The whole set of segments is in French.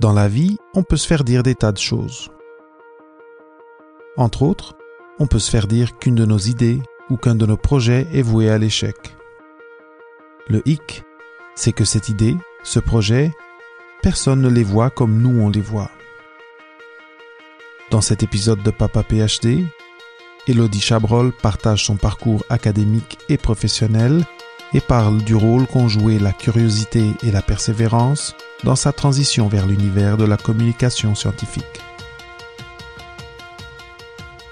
Dans la vie, on peut se faire dire des tas de choses. Entre autres, on peut se faire dire qu'une de nos idées ou qu'un de nos projets est voué à l'échec. Le hic, c'est que cette idée, ce projet, personne ne les voit comme nous on les voit. Dans cet épisode de Papa PhD, Elodie Chabrol partage son parcours académique et professionnel et parle du rôle qu'ont joué la curiosité et la persévérance dans sa transition vers l'univers de la communication scientifique.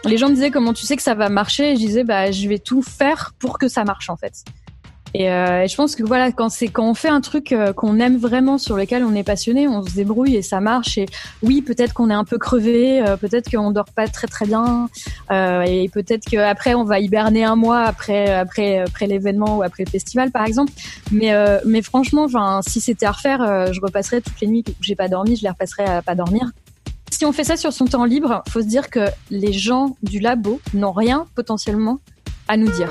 Les gens me disaient comment tu sais que ça va marcher? Et je disais bah je vais tout faire pour que ça marche en fait. Et, euh, je pense que voilà, quand c'est quand on fait un truc euh, qu'on aime vraiment, sur lequel on est passionné, on se débrouille et ça marche. Et oui, peut-être qu'on est un peu crevé, euh, peut-être qu'on dort pas très très bien, euh, et peut-être qu'après on va hiberner un mois après après après l'événement ou après le festival par exemple. Mais euh, mais franchement, enfin, si c'était à refaire, je repasserais toutes les nuits où j'ai pas dormi, je les repasserais à pas dormir. Si on fait ça sur son temps libre, faut se dire que les gens du labo n'ont rien potentiellement à nous dire.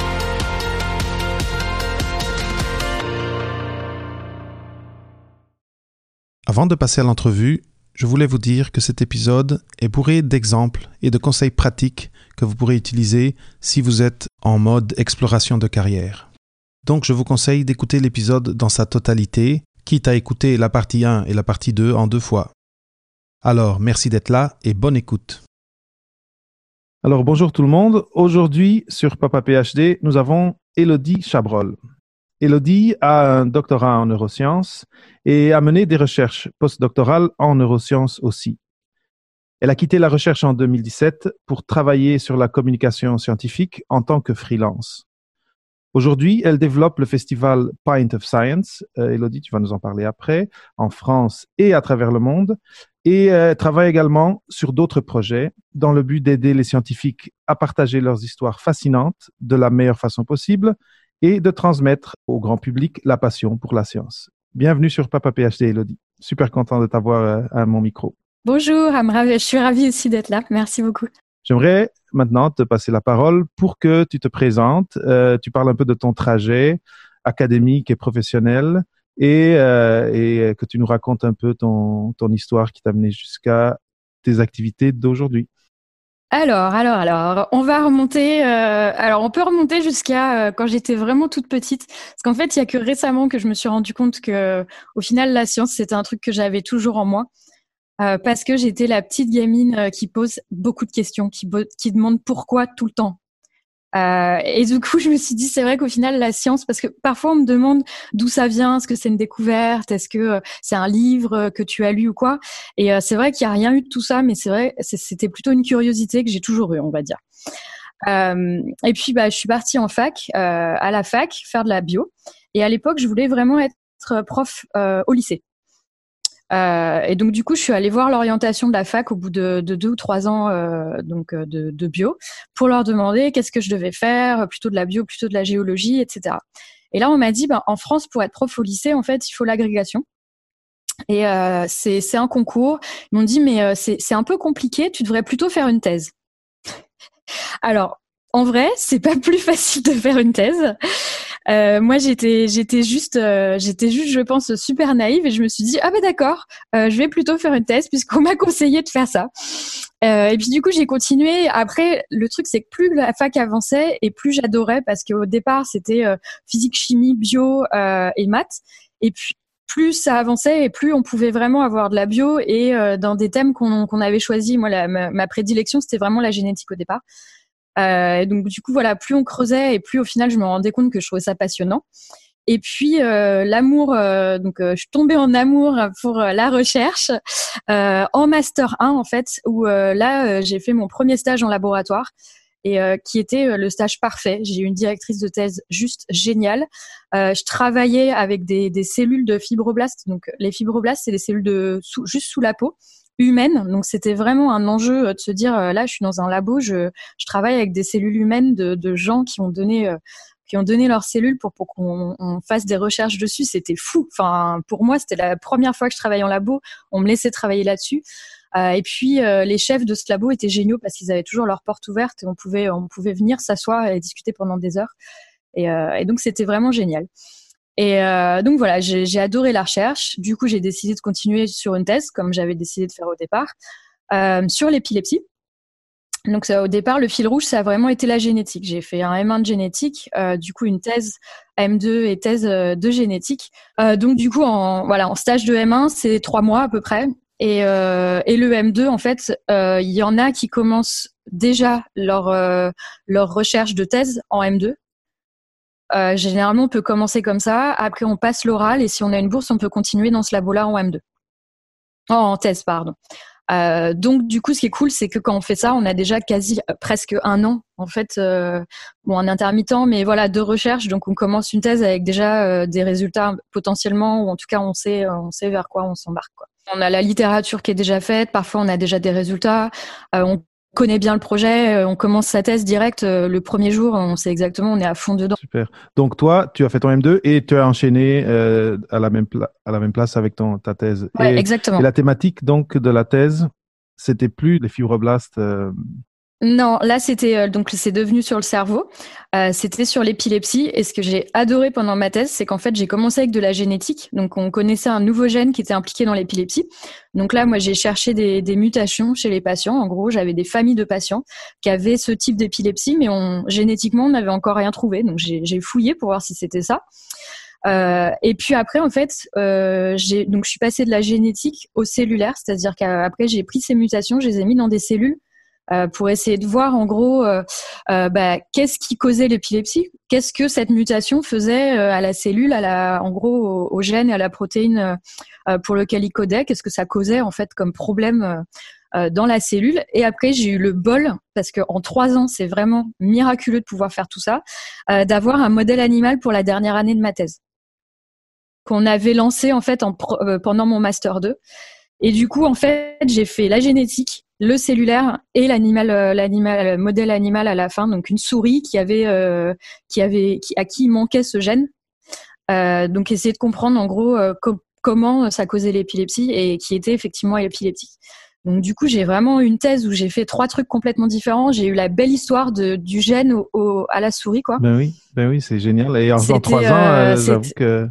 Avant de passer à l'entrevue, je voulais vous dire que cet épisode est bourré d'exemples et de conseils pratiques que vous pourrez utiliser si vous êtes en mode exploration de carrière. Donc je vous conseille d'écouter l'épisode dans sa totalité, quitte à écouter la partie 1 et la partie 2 en deux fois. Alors, merci d'être là et bonne écoute. Alors, bonjour tout le monde. Aujourd'hui, sur Papa PhD, nous avons Elodie Chabrol. Elodie a un doctorat en neurosciences et a mené des recherches postdoctorales en neurosciences aussi. Elle a quitté la recherche en 2017 pour travailler sur la communication scientifique en tant que freelance. Aujourd'hui, elle développe le festival Pint of Science, euh, Elodie, tu vas nous en parler après, en France et à travers le monde, et euh, travaille également sur d'autres projets dans le but d'aider les scientifiques à partager leurs histoires fascinantes de la meilleure façon possible et de transmettre au grand public la passion pour la science. Bienvenue sur Papa PhD, Elodie. Super content de t'avoir euh, à mon micro. Bonjour, je suis ravie aussi d'être là. Merci beaucoup. J'aimerais maintenant te passer la parole pour que tu te présentes, euh, tu parles un peu de ton trajet académique et professionnel et, euh, et que tu nous racontes un peu ton, ton histoire qui t'a mené jusqu'à tes activités d'aujourd'hui. Alors, alors, alors, on va remonter. Euh, alors, on peut remonter jusqu'à euh, quand j'étais vraiment toute petite, parce qu'en fait, il y a que récemment que je me suis rendu compte que, au final, la science c'était un truc que j'avais toujours en moi, euh, parce que j'étais la petite gamine qui pose beaucoup de questions, qui, qui demande pourquoi tout le temps. Euh, et du coup, je me suis dit, c'est vrai qu'au final, la science, parce que parfois on me demande d'où ça vient, est-ce que c'est une découverte, est-ce que euh, c'est un livre euh, que tu as lu ou quoi. Et c'est vrai qu'il n'y a rien eu de tout ça, mais c'est vrai, c'était plutôt une curiosité que j'ai toujours eu, on va dire. et puis, bah, je suis partie en fac, à la fac, faire de la bio. Et à l'époque, je voulais vraiment être prof au lycée. Euh, et donc du coup, je suis allée voir l'orientation de la fac au bout de, de deux ou trois ans euh, donc euh, de, de, bio pour leur demander qu'est-ce que je devais faire, plutôt de la bio, plutôt de la géologie, etc. Et là, on m'a dit, ben, en France, pour être prof au lycée, en fait, il faut l'agrégation. Et euh, c'est un concours. Ils m'ont dit, mais euh, c'est un peu compliqué, tu devrais plutôt faire une thèse. Alors, en vrai, c'est pas plus facile de faire une thèse. Euh, moi, j'étais, j'étais juste, euh, j'étais juste, je pense, super naïve et je me suis dit, ah ben d'accord, euh, je vais plutôt faire une thèse puisqu'on m'a conseillé de faire ça. Euh, et puis du coup, j'ai continué. Après, le truc, c'est que plus la fac avançait et plus j'adorais parce qu'au départ, c'était physique, chimie, bio et maths. Et puis plus ça avançait et plus on pouvait vraiment avoir de la bio et dans des thèmes qu'on qu'on avait choisis. Moi, la, ma prédilection, c'était vraiment la génétique au départ. Euh, donc du coup voilà, plus on creusait et plus au final je me rendais compte que je trouvais ça passionnant. Et puis euh, l'amour, euh, donc euh, je suis tombée en amour pour euh, la recherche en master 1 en fait, où là j'ai fait mon premier stage en laboratoire et qui était le stage parfait. J'ai eu une directrice de thèse juste géniale. je travaillais avec des, des, cellules de fibroblastes. Donc les fibroblastes, c'est des cellules de juste sous la peau humaines. Donc c'était vraiment un enjeu de se dire là, je suis dans un labo, je, je travaille avec des cellules humaines de, gens qui ont donné qui ont donné leurs cellules pour, pour qu'on fasse des recherches dessus. C'était fou. Enfin, pour moi, c'était la première fois que je travaillais en labo. On me laissait travailler là-dessus. Euh, et puis euh, les chefs de ce labo étaient géniaux parce qu'ils avaient toujours leurs portes ouvertes et on pouvait on pouvait venir s'asseoir et discuter pendant des heures. Euh, et donc c'était vraiment génial. Et donc voilà, j'ai adoré la recherche. Du coup, j'ai décidé de continuer sur une thèse, comme j'avais décidé de faire au départ, sur l'épilepsie. Donc ça, au départ, le fil rouge, ça a vraiment été la génétique. J'ai fait un M1 de génétique, euh, du coup une thèse M2 et thèse euh, de génétique. Euh, donc du coup, en, voilà, en stage de M1, c'est trois mois à peu près. Et, et le M2, en fait, il y en a qui commencent déjà leur, leur recherche de thèse en M2. Généralement, on peut commencer comme ça. Après, on passe l'oral et si on a une bourse, on peut continuer dans ce labo-là en M2. Oh, en thèse, pardon. Euh, donc du coup, ce qui est cool, c'est que quand on fait ça, on a déjà quasi euh, presque un an en fait, euh, bon en intermittent, mais voilà de recherche. Donc on commence une thèse avec déjà des résultats potentiellement, ou en tout cas on sait on sait vers quoi on s'embarque. On a la littérature qui est déjà faite. Parfois on a déjà des résultats. Connaît bien le projet, on commence sa thèse direct le premier jour, on sait exactement, on est à fond dedans. Super. Donc toi, tu as fait ton M2 et tu as enchaîné à, la même à la même place avec ton, ta thèse. Ouais, exactement. Et la thématique donc de la thèse, c'était plus les fibroblastes non, là c'était euh, donc c'est devenu sur le cerveau. Euh, c'était sur l'épilepsie et ce que j'ai adoré pendant ma thèse, c'est qu'en fait j'ai commencé avec de la génétique. Donc on connaissait un nouveau gène qui était impliqué dans l'épilepsie. Donc là moi j'ai cherché des, mutations chez les patients. En gros j'avais des familles de patients qui avaient ce type d'épilepsie, mais on, génétiquement on n'avait encore rien trouvé. Donc j'ai fouillé pour voir si c'était ça. Euh, et puis après, en fait, euh, donc je suis passée de la génétique au cellulaire, c'est-à-dire qu'après j'ai pris ces mutations, je les ai mis dans des cellules pour essayer de voir en gros euh, euh, bah, qu'est-ce qui causait l'épilepsie, qu'est-ce que cette mutation faisait à la cellule, à la, en gros au, gène et à la protéine pour lequel il codait, qu'est-ce que ça causait en fait comme problème dans la cellule? Et après, j'ai eu le bol, parce qu'en trois ans, c'est vraiment miraculeux de pouvoir faire tout ça, d'avoir un modèle animal pour la dernière année de ma thèse qu'on avait lancé en fait en, pendant mon master 2. Et du coup, en fait, j'ai fait la génétique, le cellulaire et l'animal, euh, l'animal, modèle animal à la fin, donc une souris qui avait, euh, qui avait, qui, à qui manquait ce gène. Euh, donc essayer de comprendre en gros comment ça causait l'épilepsie et qui était effectivement épileptique. Donc du coup, j'ai vraiment une thèse où j'ai fait trois trucs complètement différents. J'ai eu la belle histoire de, du gène au, à la souris, quoi. Ben oui, ben oui, c'est génial. Et en trois ans, j'avoue que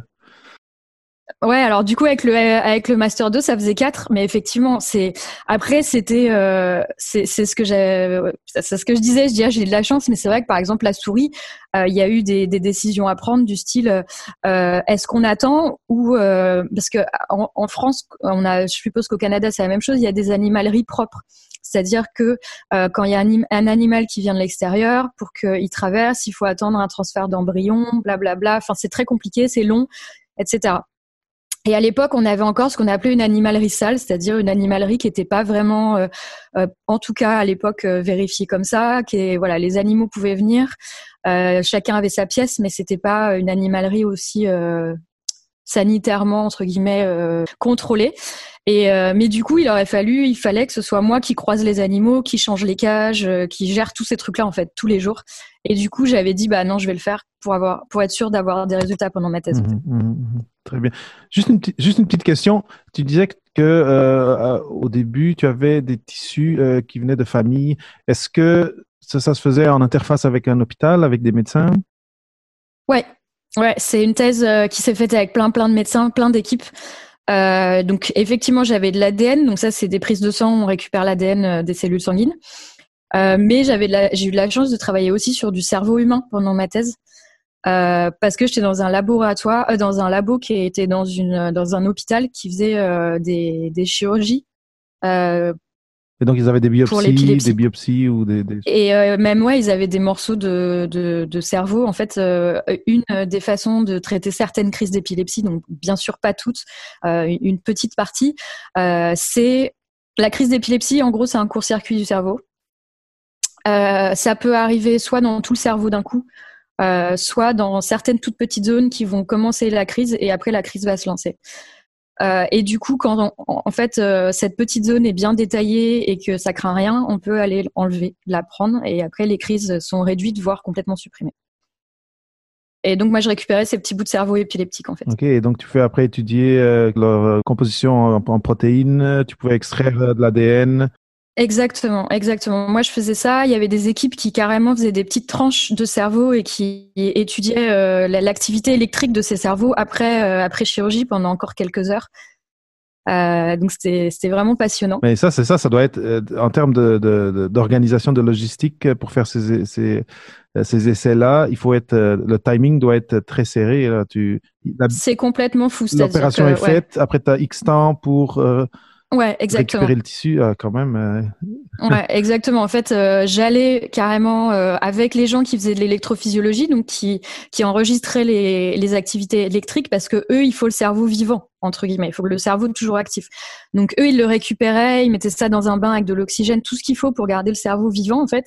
Ouais, alors du coup avec le avec le master 2, ça faisait 4, mais effectivement, c'est après c'était euh, c'est ce que j'ai c'est ce que je disais, je disais j'ai de la chance, mais c'est vrai que par exemple la souris, euh, il y a eu des, décisions à prendre du style euh, est-ce qu'on attend ou euh, parce que en, France, on a je suppose qu'au Canada c'est la même chose, il y a des animaleries propres. C'est-à-dire que quand il y a un, un, animal qui vient de l'extérieur, pour qu'il traverse, il faut attendre un transfert d'embryon, blablabla. Enfin, c'est très compliqué, c'est long, etc. Et à l'époque, on avait encore ce qu'on appelait une animalerie sale, c'est-à-dire une animalerie qui n'était pas vraiment, euh, euh, en tout cas à l'époque, euh, vérifiée comme ça. Qui voilà, les animaux pouvaient venir, chacun avait sa pièce, mais c'était pas une animalerie aussi sanitairement entre guillemets contrôlée. Et euh, mais du coup, il aurait fallu, il fallait que ce soit moi qui croise les animaux, qui change les cages, euh, qui gère tous ces trucs-là en fait tous les jours. Et du coup, j'avais dit bah non, je vais le faire pour avoir, pour être sûr d'avoir des résultats pendant ma thèse. Mmh, mmh, mmh, très bien. Juste une, juste une petite question. Tu disais que euh, au début, tu avais des tissus qui venaient de famille. Est-ce que ça, ça se faisait en interface avec un hôpital, avec des médecins? Ouais, ouais, c'est une thèse qui s'est faite avec plein, plein de médecins, plein d'équipes. Euh, donc effectivement, j'avais de l'ADN. Donc ça, c'est des prises de sang. On récupère l'ADN euh, des cellules sanguines. Euh, mais j'avais j'ai eu de la chance de travailler aussi sur du cerveau humain pendant ma thèse. Euh, parce que j'étais dans un laboratoire, euh, dans un labo qui était dans une dans un hôpital qui faisait euh, des chirurgies et donc, ils avaient des biopsies, des biopsies ou des. Et euh, même, ouais, ils avaient des morceaux de, de, de cerveau. En fait, euh, une des façons de traiter certaines crises d'épilepsie, donc bien sûr pas toutes, euh, une petite partie, c'est la crise d'épilepsie. En gros, c'est un court-circuit du cerveau. ça peut arriver soit dans tout le cerveau d'un coup, soit dans certaines toutes petites zones qui vont commencer la crise et après la crise va se lancer. Et du coup, quand en fait cette petite zone est bien détaillée et que ça craint rien, on peut aller enlever, la prendre, et après les crises sont réduites, voire complètement supprimées. Et donc, moi, je récupérais ces petits bouts de cerveau épileptiques, en fait. Ok, donc tu fais après étudier leur composition en, protéines, tu pouvais extraire de l'ADN. Exactement, exactement. Moi, je faisais ça. Il y avait des équipes qui carrément faisaient des petites tranches de cerveau et qui étudiaient euh, l'activité électrique de ces cerveaux après, euh, après chirurgie pendant encore quelques heures. Euh, donc c'était vraiment passionnant. Mais ça, c'est ça, ça doit être en termes d'organisation de, de, logistique pour faire ces, ces, ces essais-là, il faut être le timing doit être très serré. C'est complètement fou. L'opération est faite. Après, tu as X temps pour Ouais, exactement. Récupérer le tissu euh, quand même. Euh. ouais, exactement. En fait, euh, j'allais carrément avec les gens qui faisaient de l'électrophysiologie, donc qui qui enregistraient les, les activités électriques, parce que eux, il faut le cerveau vivant entre guillemets. Il faut que le cerveau toujours actif. Donc eux, ils le récupéraient, ils mettaient ça dans un bain avec de l'oxygène, tout ce qu'il faut pour garder le cerveau vivant en fait.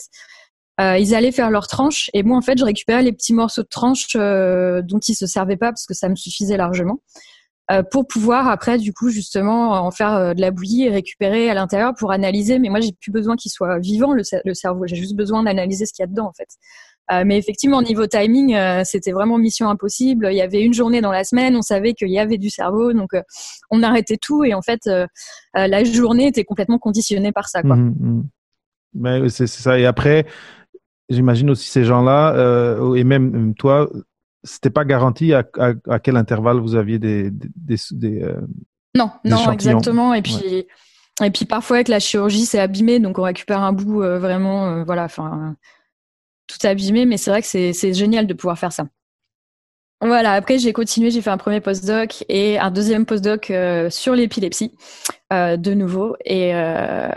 ils allaient faire leurs tranches et moi en fait je récupérais les petits morceaux de tranches dont ils se servaient pas parce que ça me suffisait largement. Euh, pour pouvoir après du coup justement en faire euh, de la bouillie et récupérer à l'intérieur pour analyser. Mais moi j'ai plus besoin qu'il soit vivant le, cerveau, j'ai juste besoin d'analyser ce qu'il y a dedans en fait. Euh, mais effectivement, au niveau timing, c'était vraiment mission impossible. Il y avait une journée dans la semaine, on savait qu'il y avait du cerveau, donc on arrêtait tout et en fait, la journée était complètement conditionnée par ça. Quoi. Mmh, mmh. C'est ça. Et après, j'imagine aussi ces gens-là, et même toi, c'était pas garanti à, à, quel intervalle vous aviez des, des, des, euh, non non exactement. Et puis et puis parfois avec la chirurgie c'est abîmé donc on récupère un bout euh, vraiment euh, voilà enfin tout abîmé. Mais c'est vrai que c'est génial de pouvoir faire ça voilà, après j'ai continué, j'ai fait un premier postdoc et un deuxième postdoc euh, sur l'épilepsie, euh, de nouveau. Et, euh,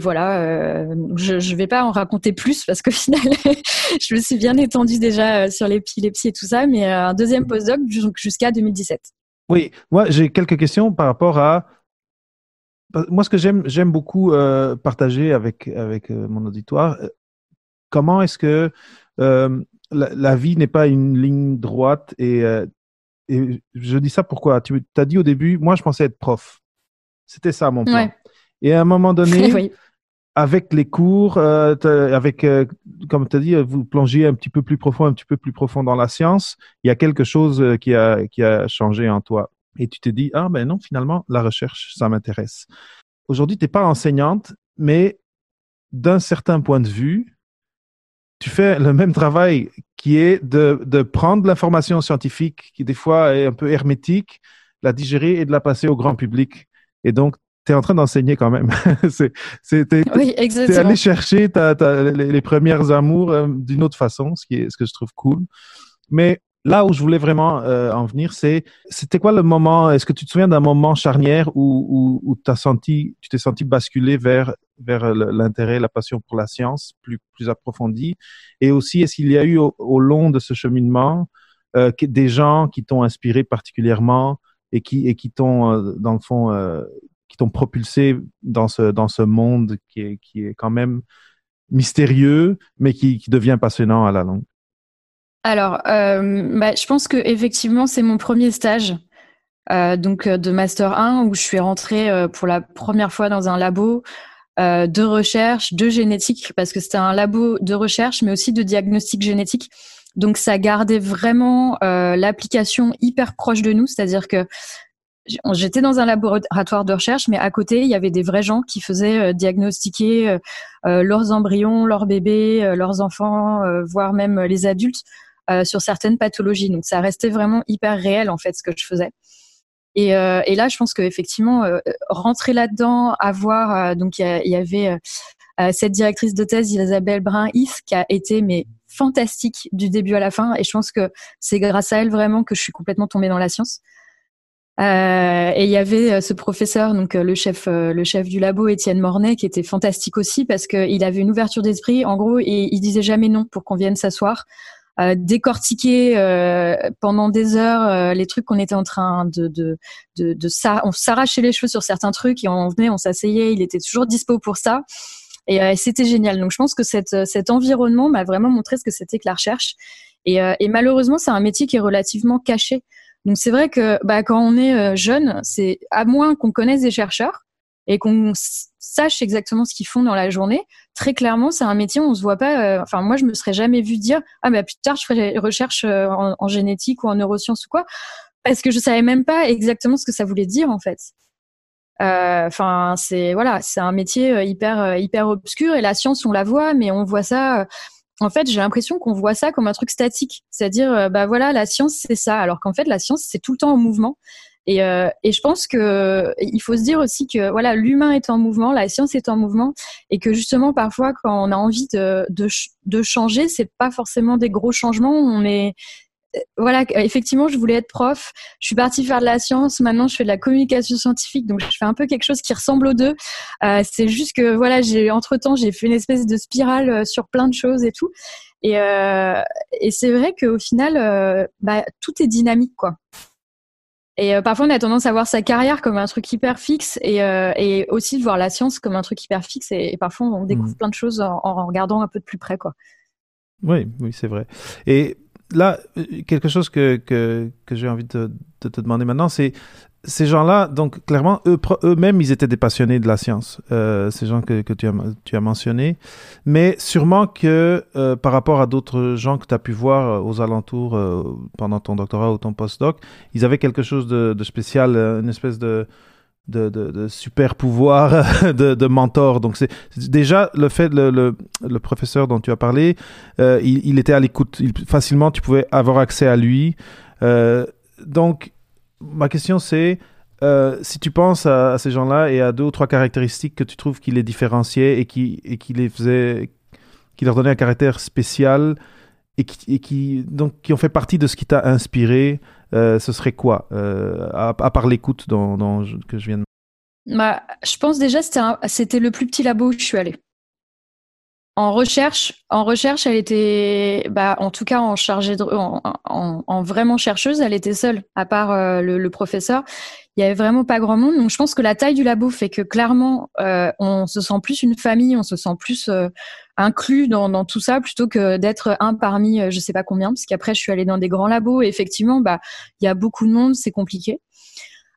voilà, je ne vais pas en raconter plus parce qu'au final, je me suis bien étendue déjà sur l'épilepsie et tout ça, mais un deuxième postdoc jusqu'à 2017. Oui, moi j'ai quelques questions par rapport à... Moi, ce que j'aime, j'aime beaucoup partager avec mon auditoire, comment est-ce que la, vie n'est pas une ligne droite et, euh, et, je dis ça pourquoi? Tu as dit au début, moi je pensais être prof. C'était ça mon plan. Et à un moment donné, avec les cours, euh, avec, euh, comme tu as dit, vous plongez un petit peu plus profond, un petit peu plus profond dans la science, il y a quelque chose qui a, qui a changé en toi. Et tu te dis, ah ben non, finalement, la recherche, ça m'intéresse. Aujourd'hui, tu n'es pas enseignante, mais d'un certain point de vue, tu fais le même travail qui est de, de prendre l'information scientifique qui des fois est un peu hermétique, la digérer et de la passer au grand public. Et donc, tu es en train d'enseigner quand même. c'est oui, aller chercher ta, ta, les, premières amours euh, d'une autre façon, ce, qui est, ce que je trouve cool. Mais là où je voulais vraiment euh, en venir, c'est c'était quoi le moment Est-ce que tu te souviens d'un moment charnière où, où, où as senti, tu t'es senti basculer vers vers l'intérêt, la passion pour la science plus plus approfondie Et aussi, est-ce qu'il y a eu au, long de ce cheminement euh, des gens qui t'ont inspiré particulièrement et qui et qui t'ont euh, dans le fond qui t'ont propulsé dans ce dans ce monde qui est qui est quand même mystérieux, mais qui, qui devient passionnant à la longue? Alors, euh, bah, je pense que effectivement, c'est mon premier stage. Euh, donc euh, de master 1 où je suis rentrée pour la première fois dans un labo de recherche de génétique parce que c'était un labo de recherche mais aussi de diagnostic génétique donc ça gardait vraiment l'application hyper proche de nous c'est-à-dire que j'étais dans un laboratoire de recherche mais à côté il y avait des vrais gens qui faisaient diagnostiquer leurs embryons leurs bébés leurs enfants voire même les adultes euh, sur certaines pathologies. Donc ça restait vraiment hyper réel en fait ce que je faisais. Et, euh, et là, je pense qu'effectivement, euh, rentrer là-dedans, avoir donc il y, avait cette directrice de thèse Isabelle Brun-Is qui a été mais fantastique du début à la fin. Et je pense que c'est grâce à elle vraiment que je suis complètement tombée dans la science. Euh, et il y avait ce professeur, donc le chef, le chef du labo, Étienne Mornay, qui était fantastique aussi parce qu'il avait une ouverture d'esprit. En gros, et il disait jamais non pour qu'on vienne s'asseoir. Euh, décortiquer euh, pendant des heures euh, les trucs qu'on était en train de de de, de ça on s'arrachait les cheveux sur certains trucs et on venait on s'asseyait il était toujours dispo pour ça. Et c'était génial. Donc je pense que cette, cet environnement m'a vraiment montré ce que c'était que la recherche. Et, et malheureusement c'est un métier qui est relativement caché. Donc c'est vrai que bah, quand on est jeune, c'est à moins qu'on connaisse des chercheurs et qu'on sache exactement ce qu'ils font dans la journée, très clairement, c'est un métier où on se voit pas. enfin, moi, je me serais jamais vu dire ah bah plus tard je ferai recherche en, en, génétique ou en neurosciences ou quoi, parce que je savais même pas exactement ce que ça voulait dire en fait. Euh, enfin, c'est voilà, c'est un métier euh, hyper euh, hyper obscur et la science on la voit, mais on voit ça. En fait, j'ai l'impression qu'on voit ça comme un truc statique, c'est-à-dire bah voilà, la science c'est ça, alors qu'en fait la science c'est tout le temps en mouvement. Et, et je pense que il faut se dire aussi que voilà, l'humain est en mouvement, la science est en mouvement, et que justement parfois quand on a envie de de, de changer, c'est pas forcément des gros changements. On est voilà, effectivement, je voulais être prof. Je suis partie faire de la science. Maintenant, je fais de la communication scientifique, donc je fais un peu quelque chose qui ressemble aux deux. Euh, c'est juste que voilà, j'ai entre temps, j'ai fait une espèce de spirale euh, sur plein de choses et tout. Et, euh, et c'est vrai qu'au final, euh, bah, tout est dynamique, quoi. Et euh, parfois, on a tendance à voir sa carrière comme un truc hyper fixe et, et aussi de voir la science comme un truc hyper fixe. Et, parfois, on découvre mmh. plein de choses en, en, regardant un peu de plus près, quoi. Oui, oui, c'est vrai. Et là, quelque chose que, que, que j'ai envie de, de, te demander maintenant, c'est ces gens-là, donc clairement, eux, eux-mêmes, ils étaient des passionnés de la science, euh, ces gens que, que tu, as, tu as mentionnés. Mais sûrement que euh, par rapport à d'autres gens que tu as pu voir euh, aux alentours euh, pendant ton doctorat ou ton postdoc, ils avaient quelque chose de, de spécial, une espèce de, de, de, de, super pouvoir de, de mentor. Donc c'est déjà le fait le, le, le, professeur dont tu as parlé, euh, il, il, était à l'écoute. Facilement, tu pouvais avoir accès à lui. Euh, donc ma question c'est euh, si tu penses à, ces gens-là et à deux ou trois caractéristiques que tu trouves qui les différenciaient et qui les faisait, qui leur donnait un caractère spécial et qui, ont fait partie de ce qui t'a inspiré euh, ce serait quoi, euh, à, part l'écoute dont, que je viens de... Bah, je pense déjà c'était c'était le plus petit labo où je suis allée. En recherche, en recherche, elle était, bah, en tout cas en chargée de, en, en, en vraiment chercheuse, elle était seule, à part euh, le, le, professeur. Il y avait vraiment pas grand monde. Donc je pense que la taille du labo fait que clairement, euh, on se sent plus une famille, on se sent plus euh, inclus dans, dans, tout ça plutôt que d'être un parmi euh, je sais pas combien. Parce qu'après je suis allée dans des grands labos et effectivement, bah, il y a beaucoup de monde, c'est compliqué.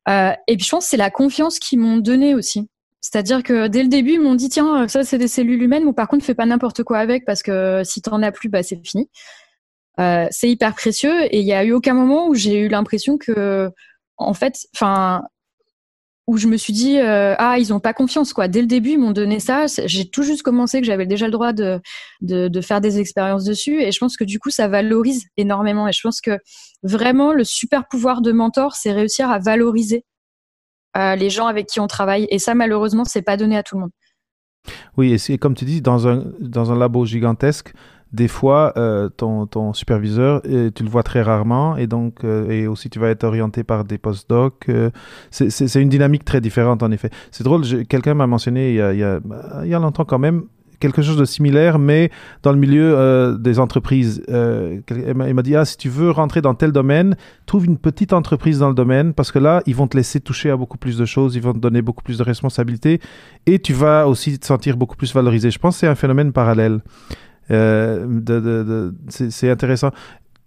Euh, et puis je pense que c'est la confiance qu'ils m'ont donnée aussi. C'est-à-dire que dès le début, ils m'ont dit tiens, ça c'est des cellules humaines, mais par contre, fais pas n'importe quoi avec parce que si t'en as plus, bah c'est fini. Euh, c'est hyper précieux et il y a eu aucun moment où j'ai eu l'impression que, en fait, enfin, où je me suis dit euh, ah ils ont pas confiance quoi. Dès le début, ils m'ont donné ça. J'ai tout juste commencé que j'avais déjà le droit de, faire des expériences dessus et je pense que du coup ça valorise énormément et je pense que vraiment le super pouvoir de mentor, c'est réussir à valoriser les gens avec qui on travaille. Et ça, malheureusement, c'est pas donné à tout le monde. Oui, et comme tu dis, dans un, dans un labo gigantesque, des fois, euh, ton, ton, superviseur, euh, tu le vois très rarement, et donc, euh, et aussi tu vas être orienté par des postdocs. C'est une dynamique très différente, en effet. C'est drôle, quelqu'un m'a mentionné il, y a, il y a longtemps quand même, quelque chose de similaire, mais dans le milieu euh, des entreprises. Euh, il m'a dit, ah, si tu veux rentrer dans tel domaine, trouve une petite entreprise dans le domaine, parce que là, ils vont te laisser toucher à beaucoup plus de choses, ils vont te donner beaucoup plus de responsabilités, et tu vas aussi te sentir beaucoup plus valorisé. Je pense que c'est un phénomène parallèle. Euh, c'est intéressant.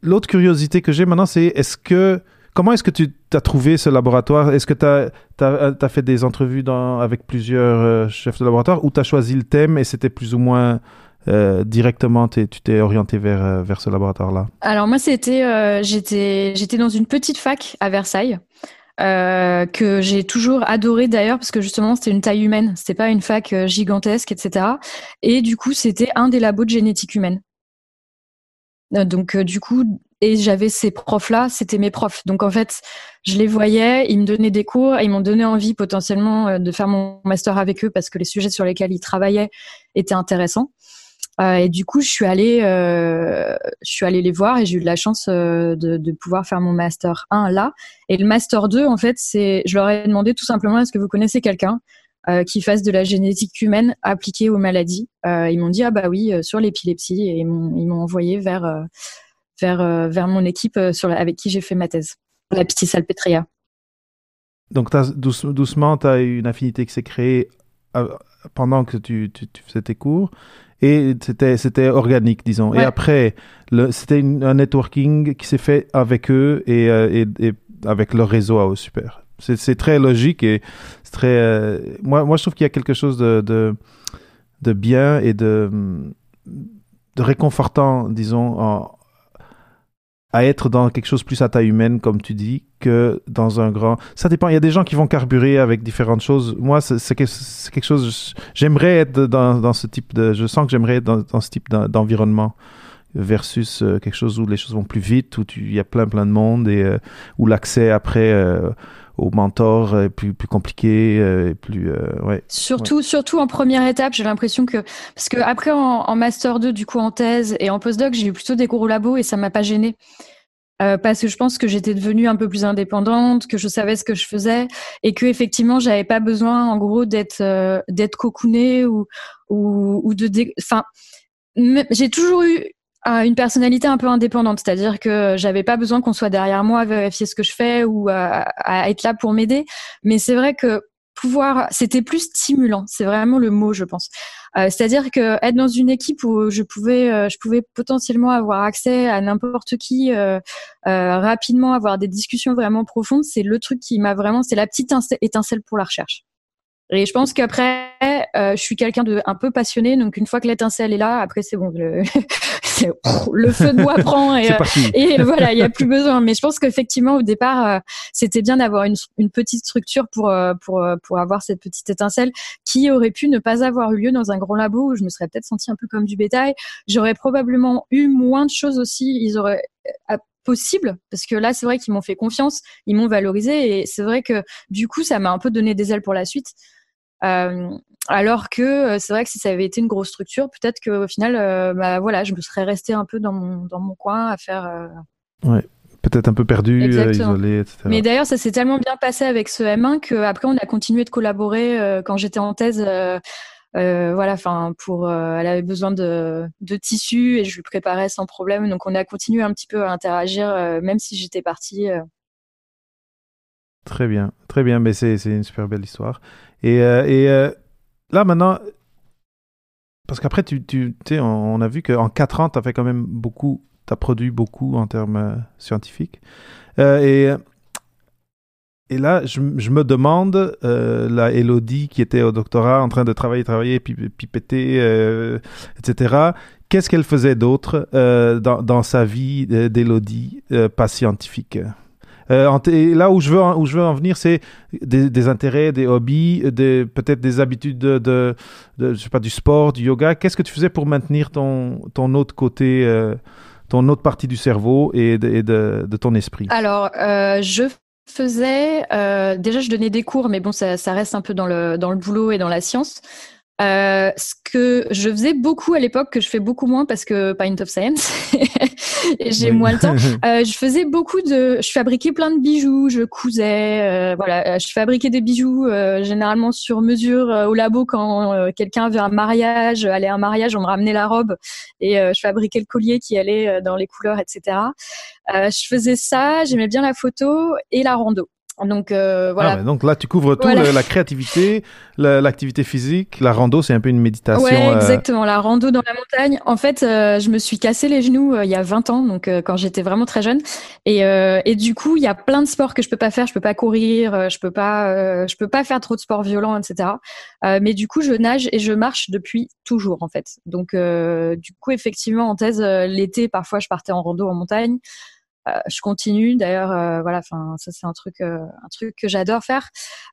L'autre curiosité que j'ai maintenant, c'est est-ce que Comment est-ce que tu as trouvé ce laboratoire? Est-ce que tu as, as, fait des entrevues avec plusieurs euh, chefs de laboratoire ou tu as choisi le thème et c'était plus ou moins euh, directement, tu t'es orienté vers, euh, ce laboratoire-là? Alors moi, c'était, euh, j'étais, dans une petite fac à Versailles. Euh, que j'ai toujours adoré d'ailleurs parce que justement c'était une taille humaine, c'était pas une fac gigantesque, etc. Et du coup c'était un des labos de génétique humaine. Donc du coup et j'avais ces profs-là, c'était mes profs. Donc en fait, je les voyais, ils me donnaient des cours, ils m'ont donné envie potentiellement euh, de faire mon master avec eux parce que les sujets sur lesquels ils travaillaient étaient intéressants. Euh, et du coup, je suis allée, euh, je suis allée les voir et j'ai eu de la chance euh, de, de, pouvoir faire mon master 1 là. Et le master 2, en fait, c'est, je leur ai demandé tout simplement est-ce que vous connaissez quelqu'un euh, qui fasse de la génétique humaine appliquée aux maladies? ils m'ont dit ah bah oui sur l'épilepsie et ils m'ont envoyé vers vers, euh, vers mon équipe euh, avec qui j'ai fait ma thèse, la petite salpêtria. Donc as, douce, doucement, tu as eu une affinité qui s'est créée euh, pendant que tu, tu, tu, faisais tes cours et c'était c'était organique disons ouais. et après c'était un networking qui s'est fait avec eux et, et, et, avec leur réseau à eux, super. C'est très logique et c'est très. moi, moi, je trouve qu'il y a quelque chose de, de, de bien et de, de réconfortant, disons, en, à être dans quelque chose plus à taille humaine, comme tu dis, que dans un grand. Ça dépend. Il y a des gens qui vont carburer avec différentes choses. Moi, c'est quelque chose. J'aimerais être dans, dans, ce type de. Je sens que j'aimerais être dans, dans, ce type d'environnement versus euh, quelque chose où les choses vont plus vite, où il y a plein plein de monde et euh, où l'accès après euh, au mentor est plus plus compliqué et plus ouais. Surtout surtout en première étape, j'ai l'impression que parce que après en, en, master 2 du coup en thèse et en postdoc, j'ai eu plutôt des cours au labo et ça m'a pas gêné. parce que je pense que j'étais devenue un peu plus indépendante, que je savais ce que je faisais et que effectivement j'avais pas besoin en gros d'être d'être cocoonée ou ou, ou de enfin j'ai toujours eu une personnalité un peu indépendante, c'est-à-dire que j'avais pas besoin qu'on soit derrière moi à vérifier ce que je fais ou à, être là pour m'aider. Mais c'est vrai que pouvoir, c'était plus stimulant. C'est vraiment le mot, je pense. Euh, c'est-à-dire que être dans une équipe où je pouvais, euh, je pouvais potentiellement avoir accès à n'importe qui euh, rapidement, avoir des discussions vraiment profondes, c'est le truc qui m'a vraiment, c'est la petite étincelle pour la recherche. Et je pense qu'après, euh, je suis quelqu'un de un peu passionné, donc une fois que l'étincelle est là, après c'est bon, le, le, feu de bois prend et, euh, et voilà, il n'y a plus besoin. Mais je pense qu'effectivement au départ, euh, c'était bien d'avoir une, une, petite structure pour pour pour avoir cette petite étincelle qui aurait pu ne pas avoir eu lieu dans un grand labo où je me serais peut-être senti un peu comme du bétail. J'aurais probablement eu moins de choses aussi. Ils auraient possible parce que là c'est vrai qu'ils m'ont fait confiance, ils m'ont valorisé et c'est vrai que du coup ça m'a un peu donné des ailes pour la suite. Euh, alors que euh, c'est vrai que si ça avait été une grosse structure, peut-être qu'au final, euh, bah, voilà, je me serais restée un peu dans mon, dans mon coin à faire. Ouais peut-être un peu perdu, isolé, etc. Mais d'ailleurs, ça s'est tellement bien passé avec ce M1 qu'après, on a continué de collaborer quand j'étais en thèse. voilà, enfin, pour, elle avait besoin de, de tissus et je lui préparais sans problème. Donc, on a continué un petit peu à interagir, même si j'étais partie. Très bien, très bien, mais c'est une super belle histoire. Et, euh, euh, là, maintenant, parce qu'après, on, a vu qu'en 4 ans, tu as fait quand même beaucoup, tu as produit beaucoup en termes euh, scientifiques. et, là, je, me demande, la Elodie qui était au doctorat en train de travailler, travailler, pipeter, etc., qu'est-ce qu'elle faisait d'autre dans, sa vie d'Elodie, pas scientifique? Euh, là où je veux, où je veux en venir, c'est des, intérêts, des hobbies, peut-être des habitudes de, je sais pas, du sport, du yoga. Qu'est-ce que tu faisais pour maintenir ton, ton autre côté, euh, ton autre partie du cerveau et de, ton esprit? Alors, euh, je faisais, déjà, je donnais des cours, mais bon, ça, ça reste un peu dans le, dans le boulot et dans la science. Ce que je faisais beaucoup à l'époque, que je fais beaucoup moins parce que Pint of Science, et j'ai moins le temps. Euh, je faisais beaucoup de, je fabriquais plein de bijoux, je cousais, euh, voilà, euh, je fabriquais des bijoux euh, généralement sur mesure au labo quand quelqu'un avait un mariage, allait à un mariage, on me ramenait la robe et je fabriquais le collier qui allait dans les couleurs, etc. je faisais ça, j'aimais bien la photo et la rando. Donc euh, voilà. Ah donc là, tu couvres tout la créativité, l'activité physique, la rando, c'est un peu une méditation. Ouais, euh, exactement. La rando dans la montagne. En fait, euh, je me suis cassé les genoux il y a 20 ans, donc quand j'étais vraiment très jeune. Et, et du coup, il y a plein de sports que je peux pas faire. Je peux pas courir, je peux pas, je peux pas faire trop de sports violents, etc. mais du coup, je nage et je marche depuis toujours, en fait. Donc, du coup, effectivement, en thèse, l'été, parfois, je partais en rando en montagne. Euh, je continue d'ailleurs euh, voilà ça c'est un truc euh, un truc que j'adore faire.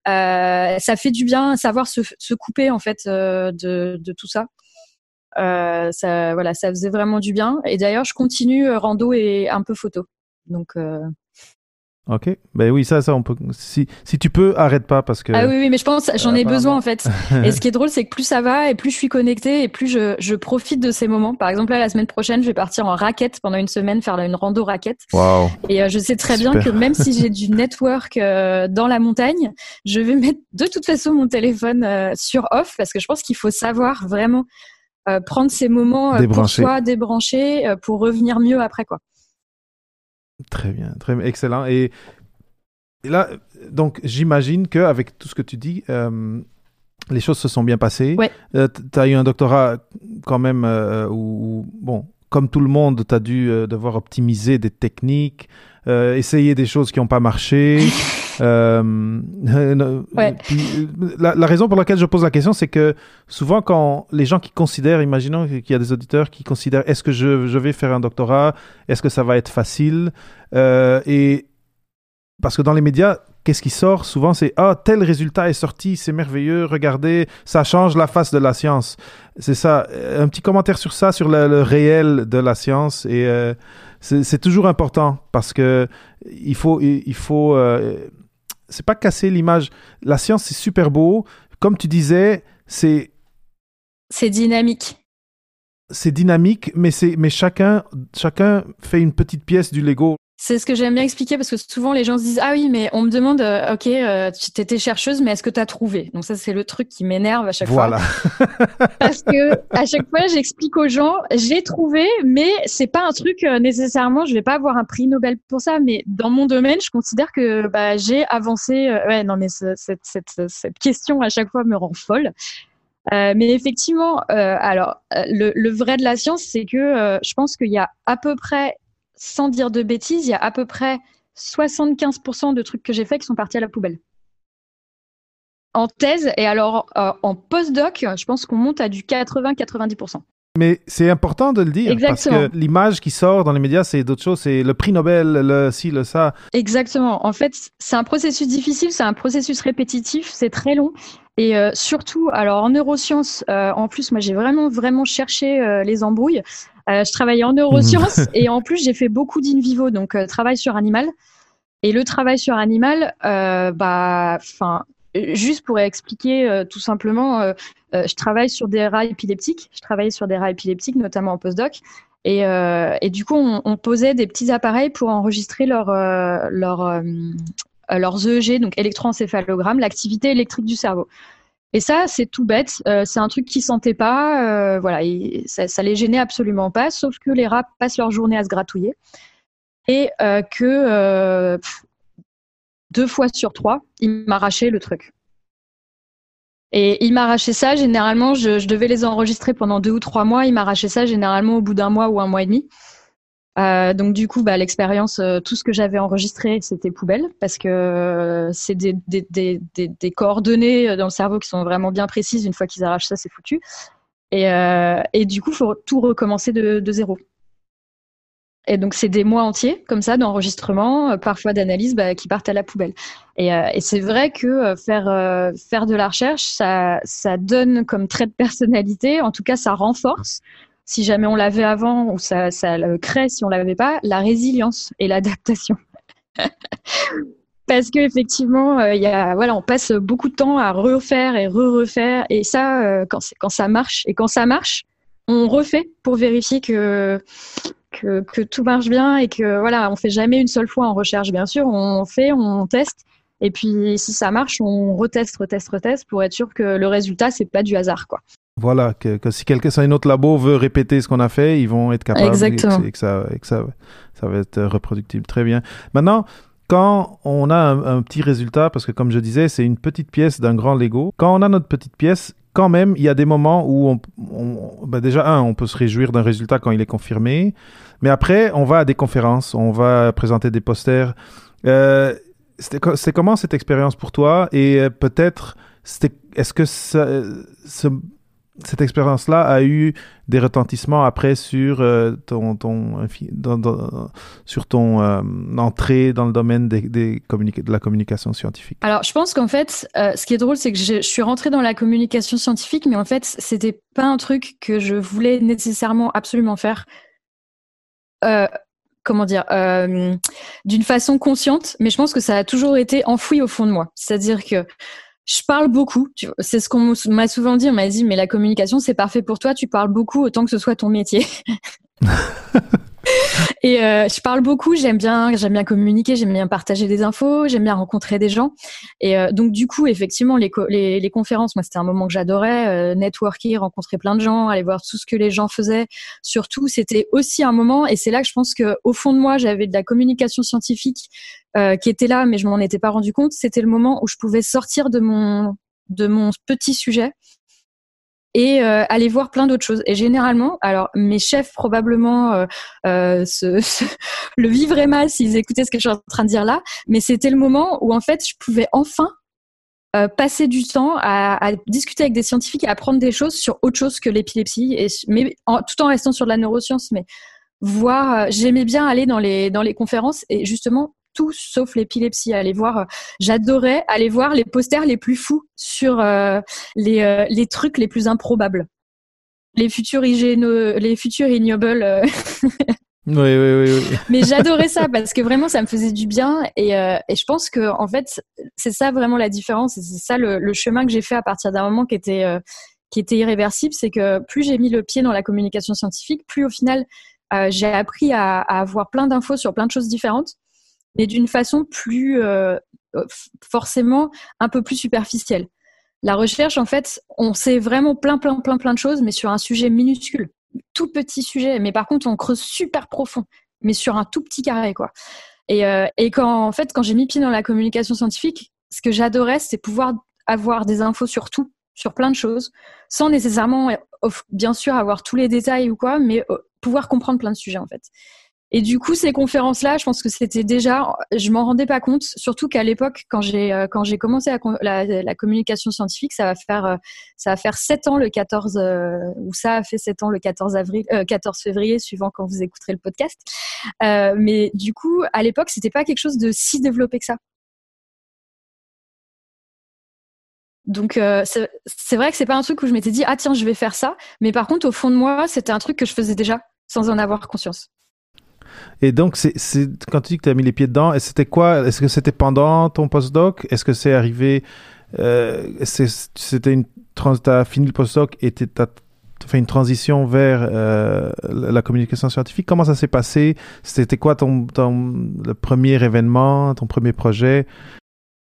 Ça fait du bien savoir se, couper en fait de, de tout ça. Ça voilà ça faisait vraiment du bien. Et d'ailleurs je continue rando et un peu photo. Donc Ok, ben oui, ça, ça, on peut. Si, si tu peux, arrête pas parce que. Ah oui, oui, mais je pense, j'en ai besoin en fait. et ce qui est drôle, c'est que plus ça va et plus je suis connectée et plus je, je profite de ces moments. Par exemple, là, la semaine prochaine, je vais partir en raquette pendant une semaine, faire une rando raquette. Wow. Et euh, je sais très bien que même si j'ai du network euh, dans la montagne, je vais mettre de toute façon mon téléphone euh, sur off parce que je pense qu'il faut savoir vraiment prendre ces moments pour soi, débrancher, pour revenir mieux après quoi. Très bien, très excellent. Et, là, donc j'imagine qu'avec tout ce que tu dis, euh, les choses se sont bien passées. Ouais. Euh, tu as eu un doctorat quand même euh, où, bon, comme tout le monde, tu as dû devoir optimiser des techniques, essayer des choses qui n'ont pas marché. Euh, ouais. la, la, raison pour laquelle je pose la question, c'est que souvent quand les gens qui considèrent, imaginons qu'il y a des auditeurs qui considèrent est-ce que je, je, vais faire un doctorat, est-ce que ça va être facile, euh, et parce que dans les médias, qu'est-ce qui sort souvent C'est ah tel résultat est sorti, c'est merveilleux, regardez, ça change la face de la science. C'est ça. Un petit commentaire sur ça, sur le, réel de la science et euh, c'est toujours important parce que il faut il faut euh, c'est pas casser l'image. La science, c'est super beau. Comme tu disais, c'est. C'est dynamique. C'est dynamique, mais, mais chacun, chacun fait une petite pièce du Lego. C'est ce que j'aime bien expliquer parce que souvent les gens se disent ah oui mais on me demande euh, ok euh, tu étais chercheuse mais est-ce que tu as trouvé? Donc ça c'est le truc qui m'énerve à chaque fois. Parce que à chaque fois j'explique aux gens j'ai trouvé mais c'est pas un truc euh, nécessairement je vais pas avoir un prix Nobel pour ça mais dans mon domaine je considère que bah, j'ai avancé ouais non mais cette, cette, cette, question à chaque fois me rend folle. Mais effectivement, alors le, le, vrai de la science, c'est que je pense qu'il y a à peu près sans dire de bêtises, il y a à peu près 75% de trucs que j'ai faits qui sont partis à la poubelle. En thèse, et alors euh, en postdoc, je pense qu'on monte à du 80-90%. Mais c'est important de le dire Exactement. parce que l'image qui sort dans les médias, c'est d'autres choses. C'est le prix Nobel, le ci, le ça. Exactement. En fait, c'est un processus difficile, c'est un processus répétitif, c'est très long. Et euh, surtout, alors en neurosciences, euh, en plus, moi j'ai vraiment vraiment cherché les embrouilles. Euh, je travaillais en neurosciences et en plus j'ai fait beaucoup d'in vivo, donc euh, travail sur animal. Et le travail sur animal, euh, bah, enfin, juste pour expliquer tout simplement, je travaille sur des rats épileptiques. Je travaillais sur des rats épileptiques, notamment en postdoc. Et, et du coup, on, on, posait des petits appareils pour enregistrer leur, leur, leurs EEG, donc électroencéphalogramme, l'activité électrique du cerveau. Et ça, c'est tout bête. Euh, c'est un truc qu'ils sentaient pas. Euh, voilà, ça, ça les gênait absolument pas. Sauf que les rats passent leur journée à se gratouiller et euh, que deux fois sur trois, ils m'arrachaient le truc. Et ils m'arrachaient ça. Généralement, je, je, devais les enregistrer pendant deux ou trois mois. Ils m'arrachaient ça généralement au bout d'un mois ou un mois et demi. Euh, donc du coup, bah, l'expérience, euh, tout ce que j'avais enregistré, c'était poubelle parce que euh, c'est des, coordonnées dans le cerveau qui sont vraiment bien précises. Une fois qu'ils arrachent ça, c'est foutu. Et, du coup, faut tout recommencer de, zéro. Et donc c'est des mois entiers comme ça d'enregistrement, parfois d'analyse, bah, qui partent à la poubelle. Et, c'est vrai que faire faire de la recherche, ça ça donne comme trait de personnalité, en tout cas ça renforce si jamais on l'avait avant ou ça, le crée si on l'avait pas, la résilience et l'adaptation. Parce que effectivement, euh, voilà, on passe beaucoup de temps à refaire et re-refaire, et ça, euh, quand, ça marche, et quand ça marche, on refait pour vérifier que, que, que tout marche bien et que voilà, on fait jamais une seule fois en recherche, bien sûr, on fait, on teste, et puis si ça marche, on reteste, reteste, reteste pour être sûr que le résultat c'est pas du hasard, quoi. Voilà, que, si quelqu'un, si un autre labo veut répéter ce qu'on a fait, ils vont être capables Exactement. Et, que, ça, et que ça, ça va être reproductible. Très bien. Maintenant, quand on a un, petit résultat, parce que comme je disais, c'est une petite pièce d'un grand Lego, quand on a notre petite pièce, quand même, il y a des moments où on, on ben déjà, un, on peut se réjouir d'un résultat quand il est confirmé, mais après, on va à des conférences, on va présenter des posters. Euh, c'est comment cette expérience pour toi? Et euh, peut-être est-ce que ça, ce, cette expérience-là a eu des retentissements après sur euh, ton, sur ton euh, entrée dans le domaine de la communication scientifique. Alors, je pense qu'en fait, euh, ce qui est drôle, c'est que je, je, suis rentrée dans la communication scientifique, mais en fait, c'était pas un truc que je voulais nécessairement absolument faire. comment dire, d'une façon consciente, mais je pense que ça a toujours été enfoui au fond de moi. C'est-à-dire que je parle beaucoup. C'est ce qu'on m'a souvent dit. On m'a dit, mais la communication, c'est parfait pour toi. Tu parles beaucoup autant que ce soit ton métier. et euh, je parle beaucoup. J'aime bien, j'aime bien communiquer. J'aime bien partager des infos. J'aime bien rencontrer des gens. Et euh, donc, du coup, effectivement, les, les, les conférences, moi, c'était un moment que j'adorais. Euh, networker, rencontrer plein de gens, aller voir tout ce que les gens faisaient. Surtout, c'était aussi un moment. Et c'est là que je pense que, au fond de moi, j'avais de la communication scientifique euh, qui était là, mais je m'en étais pas rendu compte. C'était le moment où je pouvais sortir de mon de mon petit sujet et aller voir plein d'autres choses. Et généralement, alors mes chefs probablement le vivraient mal s'ils écoutaient ce que je suis en train de dire là, mais c'était le moment où en fait je pouvais enfin passer du temps à, discuter avec des scientifiques et apprendre des choses sur autre chose que l'épilepsie, mais tout en restant sur la neuroscience. Mais voir, j'aimais bien aller dans les dans les conférences et justement tout sauf l'épilepsie. Aller voir, euh, j'adorais aller voir les posters les plus fous sur euh, les, euh, les trucs les plus improbables, les futurs les futurs ignobles. Oui, oui, oui, Mais j'adorais ça parce que vraiment ça me faisait du bien et, et je pense que en fait c'est ça vraiment la différence et c'est ça le, chemin que j'ai fait à partir d'un moment qui était qui était irréversible, c'est que plus j'ai mis le pied dans la communication scientifique, plus au final j'ai appris à, à, avoir plein d'infos sur plein de choses différentes mais d'une façon plus euh, forcément un peu plus superficielle. La recherche, en fait, on sait vraiment plein, plein, plein, plein de choses, mais sur un sujet minuscule, tout petit sujet. Mais par contre, on creuse super profond, mais sur un tout petit carré, quoi. Et, euh, et quand, en fait, quand j'ai mis pied dans la communication scientifique, ce que j'adorais, c'est pouvoir avoir des infos sur tout, sur plein de choses, sans nécessairement, bien sûr, avoir tous les détails ou quoi, mais euh, pouvoir comprendre plein de sujets, en fait. Et du coup, ces conférences-là, je pense que c'était déjà, je m'en rendais pas compte, surtout qu'à l'époque, quand j'ai euh, commencé la, la, communication scientifique, ça va faire euh, ça va faire sept ans le 14 euh, ou ça a fait sept ans le 14 avril, 14 février, suivant quand vous écouterez le podcast. mais du coup, à l'époque, c'était pas quelque chose de si développé que ça. Donc c'est vrai que c'est pas un truc où je m'étais dit ah tiens je vais faire ça, mais par contre au fond de moi c'était un truc que je faisais déjà sans en avoir conscience. Et donc, c'est, quand tu dis que tu as mis les pieds dedans, c'était quoi? Est-ce que c'était pendant ton postdoc? Est-ce que c'est arrivé euh, C'était une tu as fini le postdoc et tu as fait une transition vers euh, la communication scientifique? Comment ça s'est passé? C'était quoi ton, premier événement, ton premier projet?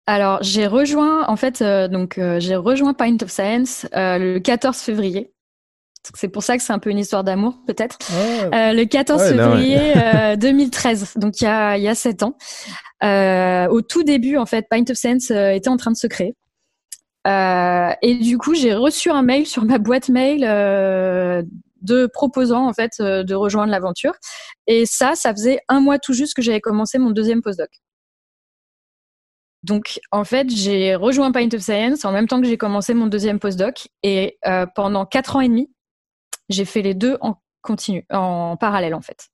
Alors, j'ai rejoint, en fait, euh, donc j'ai rejoint Pint of Science le 14 février. C'est pour ça que c'est un peu une histoire d'amour, peut-être. Euh, le 14 février 2013, euh, donc il y a il y a sept ans. Euh, au tout début, en fait, Pint of Sense était en train de se créer. et du coup, j'ai reçu un mail sur ma boîte mail de proposant en fait de rejoindre l'aventure. Et ça, ça faisait un mois tout juste que j'avais commencé mon deuxième postdoc. Donc, en fait, j'ai rejoint Pint of Science en même temps que j'ai commencé mon deuxième postdoc. Et pendant quatre ans et demi, j'ai fait les deux en continu, en parallèle en fait.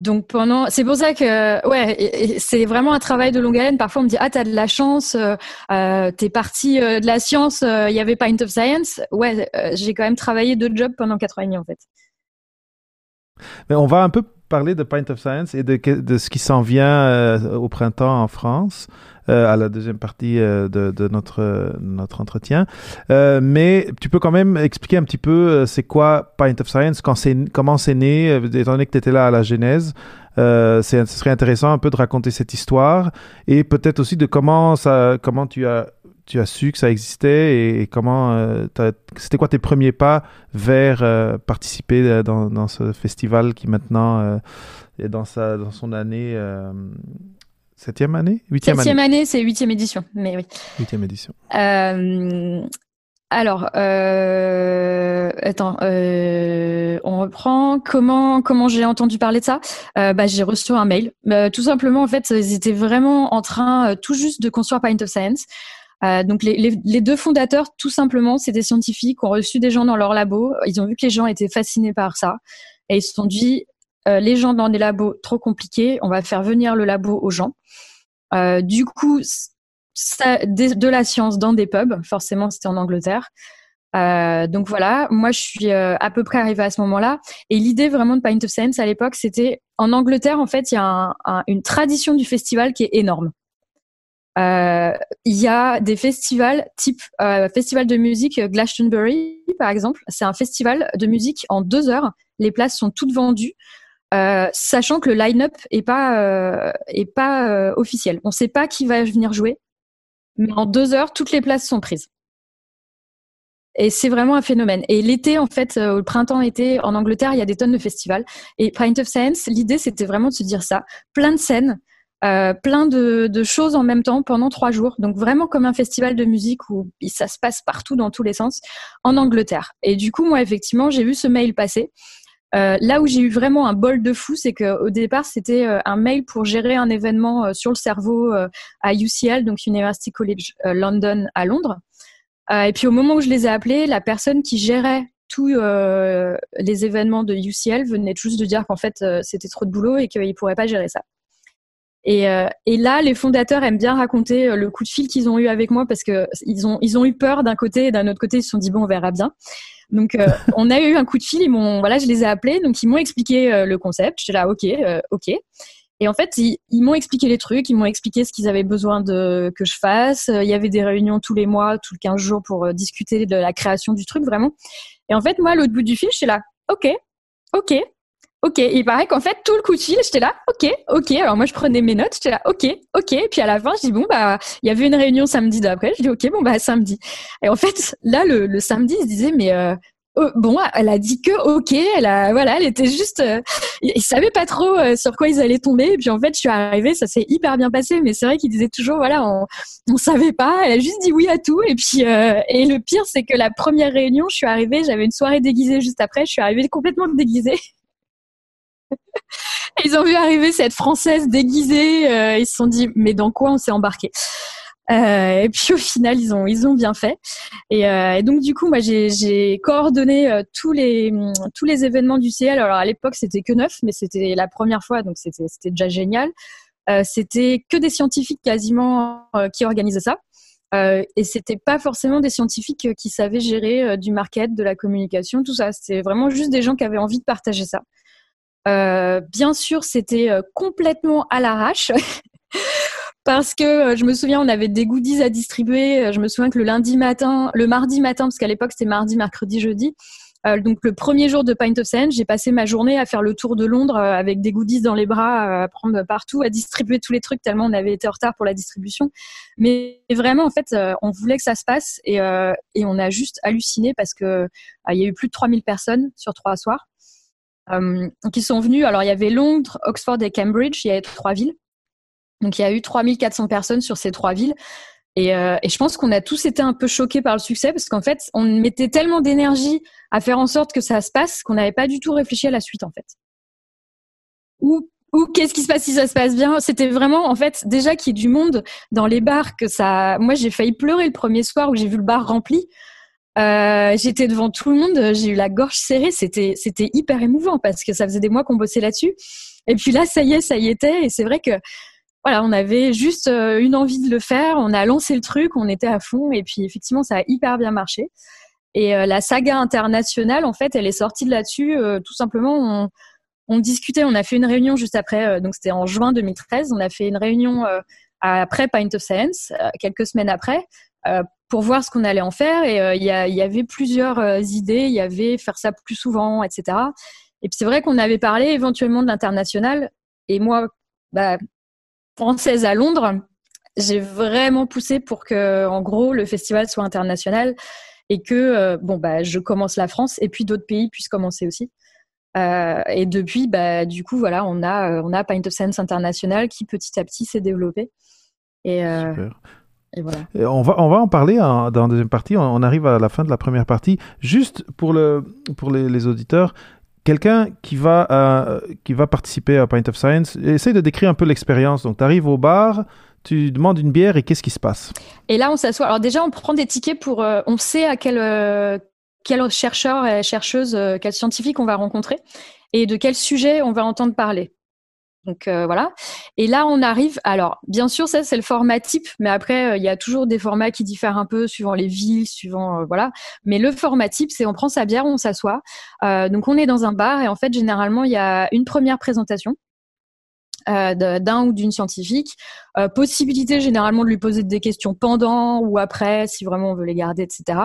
Donc pendant, c'est pour ça que ouais, c'est vraiment un travail de longue haleine. Parfois on me dit ah t'as de la chance, euh, euh t'es parti euh, de la science, il y avait Pint of Science. Ouais, j'ai quand même travaillé deux jobs pendant quatre ans et demi en fait. Mais on va un peu parler de Pint of Science et de, ce qui s'en vient au printemps en France. Euh, à la deuxième partie euh, de, notre, entretien. Euh, mais tu peux quand même expliquer un petit peu c'est quoi Pint of Science, comment c'est né, étant donné que tu étais là à la genèse. Euh, ce serait intéressant un peu de raconter cette histoire et peut-être aussi de comment tu as tu as su que ça existait et, comment c'était quoi tes premiers pas vers participer dans, dans, ce festival qui maintenant est dans sa dans son année Septième année? Huitième Septième année, c'est huitième édition, mais oui. Huitième édition. Euh, alors, euh, attends, euh, on reprend. Comment comment j'ai entendu parler de ça? Bah, J'ai reçu un mail. tout simplement, en fait, ils étaient vraiment en train tout juste de construire Pint of Science. Donc les, deux fondateurs, tout simplement, c'est des scientifiques, ont reçu des gens dans leur labo. Ils ont vu que les gens étaient fascinés par ça. Et ils se sont dit, euh, les gens dans des labos trop compliqués, on va faire venir le labo aux gens. Euh, du coup, de, la science dans des pubs, forcément c'était en Angleterre. Euh, donc voilà, moi je suis à peu près arrivée à ce moment-là. Et l'idée vraiment de Pint of Sense à l'époque, c'était en Angleterre en fait, il y a une tradition du festival qui est énorme. Il y a des festivals type festival de musique Glastonbury par exemple. C'est un festival de musique en deux heures. Les places sont toutes vendues. Euh, sachant que le line-up est pas euh, est pas euh, officiel. On ne sait pas qui va venir jouer, mais en deux heures, toutes les places sont prises. Et c'est vraiment un phénomène. Et l'été, en fait, le printemps-été, en Angleterre, il y a des tonnes de festivals. Et Pint of Science, l'idée, c'était vraiment de se dire ça. Plein de scènes, plein de, choses en même temps pendant trois jours. Donc vraiment comme un festival de musique où ça se passe partout dans tous les sens en Angleterre. Et du coup, moi, effectivement, j'ai vu ce mail passer. là où j'ai eu vraiment un bol de fou, c'est qu'au départ, c'était un mail pour gérer un événement sur le cerveau à UCL, donc University College London à Londres. et puis au moment où je les ai appelés, la personne qui gérait tous euh, les événements de UCL venaient juste de dire qu'en fait euh, c'était trop de boulot et qu'ils ne pourraient pas gérer ça. Et, euh, et, là, les fondateurs aiment bien raconter le coup de fil qu'ils ont eu avec moi parce que ils ont ils ont eu peur d'un côté et d'un autre côté ils se sont dit bon on verra bien. Donc on a eu un coup de fil, ils m'ont voilà je les ai appelés donc ils m'ont expliqué le concept. J'étais là ok ok et en fait, ils, m'ont expliqué les trucs, ils m'ont expliqué ce qu'ils avaient besoin de que je fasse. Il y avait des réunions tous les mois, tous les 15 jours pour discuter de la création du truc, vraiment. Et en fait, moi, l'autre bout du fil, j'étais là, ok, ok, ok. Il paraît qu'en fait, tout le coup de fil, j'étais là, ok, ok. Alors moi, je prenais mes notes, j'étais là, ok, ok. Et puis à la fin, je dis, bon, bah, il y avait une réunion samedi d'après. Je dis, ok, bon, bah, samedi. Et en fait, là, le, le samedi, il se disait, mais euh, Oh, bon, elle a dit que ok, elle a voilà, elle était juste, euh, ils savaient pas trop euh, sur quoi ils allaient tomber. Et puis en fait, je suis arrivée, ça s'est hyper bien passé. Mais c'est vrai qu'ils disaient toujours voilà, on, on savait pas. Elle a juste dit oui à tout. Et puis euh, et le pire, c'est que la première réunion, je suis arrivée, j'avais une soirée déguisée juste après. Je suis arrivée complètement déguisée. Ils ont vu arriver cette française déguisée. ils se sont dit mais dans quoi on s'est embarqué? Euh, et puis au final, ils ont ils ont bien fait. Et, euh, donc du coup, moi j'ai coordonné euh, tous les tous les événements du CL. Alors à l'époque, c'était que neuf, mais c'était la première fois, donc c'était c'était déjà génial. Euh, c'était que des scientifiques quasiment euh, qui organisaient ça. et c'était pas forcément des scientifiques qui savaient gérer du market, de la communication, tout ça. C'était vraiment juste des gens qui avaient envie de partager ça. Bien sûr, c'était complètement à l'arrache. parce que euh, je me souviens, on avait des goodies à distribuer. Euh, je me souviens que le lundi matin, le mardi matin, parce qu'à l'époque c'était mardi, mercredi, jeudi. Euh, donc le premier jour de Pint of Sand, j'ai passé ma journée à faire le tour de Londres avec des goodies dans les bras, à prendre partout, à distribuer tous les trucs tellement on avait été en retard pour la distribution. Mais vraiment, en fait, on voulait que ça se passe et, et on a juste halluciné parce que il y a eu plus de 3000 personnes sur trois soirs qui sont venues. Alors il y avait Londres, Oxford et Cambridge, il y avait trois villes. Donc il y a eu 3400 personnes sur ces trois villes. Euh, et, je pense qu'on a tous été un peu choqués par le succès parce qu'en fait, on mettait tellement d'énergie à faire en sorte que ça se passe qu'on n'avait pas du tout réfléchi à la suite en fait. Ou, ou qu'est-ce qui se passe si ça se passe bien? C'était vraiment en fait déjà qu'il y ait du monde dans les bars que ça. Moi, j'ai failli pleurer le premier soir où j'ai vu le bar rempli. Euh, j'étais devant tout le monde, j'ai eu la gorge serrée. C'était c'était hyper émouvant parce que ça faisait des mois qu'on bossait là-dessus. Et puis là, ça y est, ça y était. Et c'est vrai que voilà, on avait juste euh, une envie de le faire, on a lancé le truc, on était à fond et puis effectivement ça a hyper bien marché. Et euh, la saga internationale, en fait, elle est sortie de là-dessus. Euh, tout simplement, on, discutait, on a fait une réunion juste après, donc c'était en juin 2013. On a fait une réunion après Pint of Science, quelques semaines après, pour voir ce qu'on allait en faire. Et il y, avait plusieurs idées. Il y avait faire ça plus souvent, etc. Et puis c'est vrai qu'on avait parlé éventuellement de l'international. Et moi, bah, française à Londres, j'ai vraiment poussé pour que, en gros, le festival soit international et que, euh, bon, bah, je commence la France et puis d'autres pays puissent commencer aussi. Euh, et depuis, bah, du coup, voilà, on a, euh, on a Paint of Sense International qui petit à petit s'est développé. Super. Et voilà. on, va, on va en parler dans la deuxième partie. On, arrive à la fin de la première partie. Juste pour, le, pour les, les auditeurs, quelqu'un qui va euh, qui va participer à Pint of Science, essaye de décrire un peu l'expérience. Donc, tu arrives au bar, tu demandes une bière et qu'est-ce qui se passe? Et là, on s'assoit. Alors déjà, on prend des tickets pour, euh, on sait à quel euh, quel chercheur et chercheuse, quel scientifique on va rencontrer et de quel sujet on va entendre parler. Donc euh, voilà. Et là, on arrive. Alors, bien sûr, ça c'est le format type, mais après, euh, il y a toujours des formats qui diffèrent un peu suivant les villes, suivant euh, voilà. Mais le format type, c'est on prend sa bière, on s'assoit. donc on est dans un bar et en fait, généralement, il y a une première présentation. d'un ou d'une scientifique, possibilité généralement de lui poser des questions pendant ou après, si vraiment on veut les garder, etc.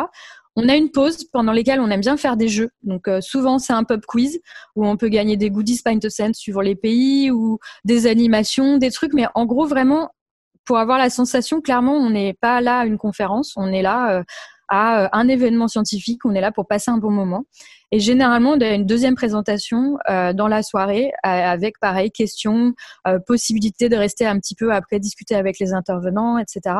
On a une pause pendant laquelle on aime bien faire des jeux. Donc euh, souvent c'est un pub quiz où on peut gagner des goodies pint of sense suivant les pays ou des animations, des trucs. Mais en gros vraiment pour avoir la sensation, clairement on n'est pas là à une conférence, on est là euh, à un événement scientifique. On est là pour passer un bon moment. Et généralement, on a une deuxième présentation dans la soirée avec, pareil, questions, possibilité de rester un petit peu après discuter avec les intervenants, etc.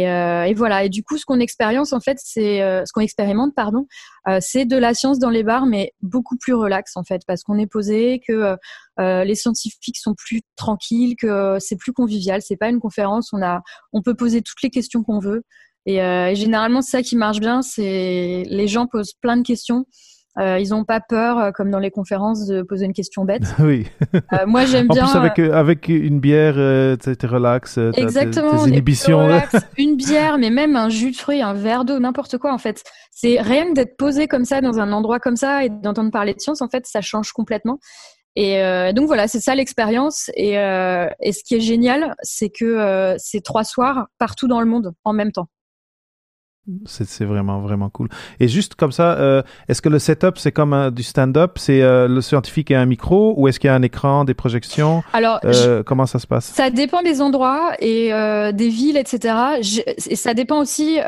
Euh, et, voilà. Et du coup, ce qu'on expérience en fait, c'est euh, ce qu'on expérimente, pardon, euh, c'est de la science dans les bars, mais beaucoup plus relax en fait, parce qu'on est posé, que les scientifiques sont plus tranquilles, que c'est plus convivial. C'est pas une conférence. On a, on peut poser toutes les questions qu'on veut. Et, et généralement, c'est ça qui marche bien. C'est les gens posent plein de questions. Euh, ils n'ont pas peur, euh, comme dans les conférences, de poser une question bête. oui. Euh, moi, j'aime bien. En plus, avec, avec une bière, tu relax. Exactement. Tes inhibitions. une bière, mais même un jus de fruits, un verre d'eau, n'importe quoi, en fait. C'est rien d'être posé comme ça dans un endroit comme ça et d'entendre parler de science, en fait, ça change complètement. Et donc voilà, c'est ça l'expérience. Et, et, ce qui est génial, c'est que c'est trois soirs partout dans le monde en même temps. C'est vraiment, vraiment cool. Et juste comme ça, euh, est-ce que le setup, c'est comme du stand-up? C'est euh, le scientifique et un micro ou est-ce qu'il y a un écran, des projections? Alors, euh, comment ça se passe? Ça dépend des endroits et des villes, etc. et ça dépend aussi,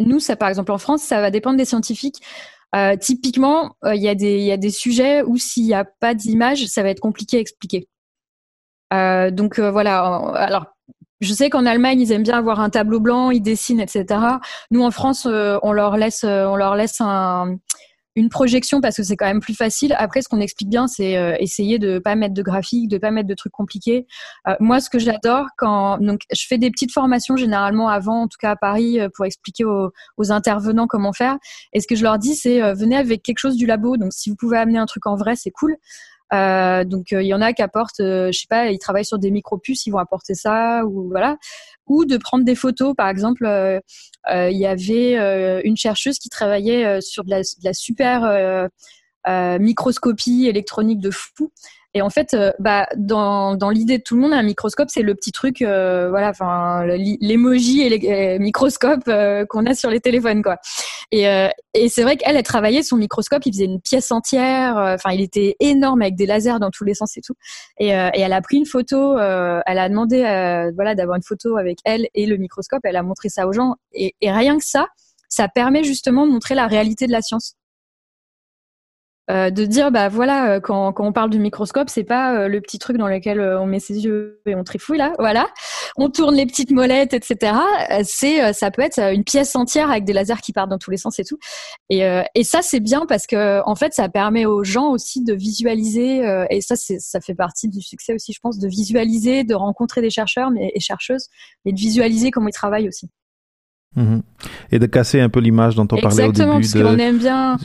nous, ça par exemple en France, ça va dépendre des scientifiques. typiquement, il y, a des, y a des sujets où s'il n'y a pas d'image, ça va être compliqué à expliquer. donc voilà, alors je sais qu'en Allemagne, ils aiment bien avoir un tableau blanc, ils dessinent, etc. Nous, en France, euh, on leur laisse, euh, on leur laisse un, une projection parce que c'est quand même plus facile. Après, ce qu'on explique bien, c'est euh, essayer de pas mettre de graphiques, de pas mettre de trucs compliqués. moi, ce que j'adore quand donc je fais des petites formations généralement avant, en tout cas à Paris, pour expliquer aux, aux intervenants comment faire. Et ce que je leur dis, c'est venez avec quelque chose du labo. Donc, si vous pouvez amener un truc en vrai, c'est cool. Euh, donc euh, il y en a qui apportent, euh, je sais pas, ils travaillent sur des micro-puces, ils vont apporter ça ou voilà, ou de prendre des photos. Par exemple, il y avait une chercheuse qui travaillait sur de la, de la super microscopie électronique de fou et en fait, euh, bah, dans, l'idée de tout le monde, un microscope, c'est le petit truc, euh, voilà, enfin, l'emoji et les microscopes euh, qu'on a sur les téléphones, quoi. Et, et c'est vrai qu'elle, a travaillé son microscope, il faisait une pièce entière, enfin, il était énorme avec des lasers dans tous les sens et tout. Et, elle a pris une photo, elle a demandé, voilà, d'avoir une photo avec elle et le microscope. Elle a montré ça aux gens, et rien que ça, ça permet justement de montrer la réalité de la science. Euh, de dire bah voilà euh, quand, quand on parle du microscope c'est pas euh, le petit truc dans lequel on met ses yeux et on trifouille là voilà. On tourne les petites molettes etc c'est ça peut être une pièce entière avec des lasers qui partent dans tous les sens et tout. Et, et ça c'est bien parce que en fait ça permet aux gens aussi de visualiser et ça c'est ça fait partie du succès aussi je pense de visualiser de rencontrer des chercheurs mais, et chercheuses et de visualiser comment ils travaillent aussi. Mhm. et de casser un peu l'image dont on parlait au début parce de... qu'on aime bien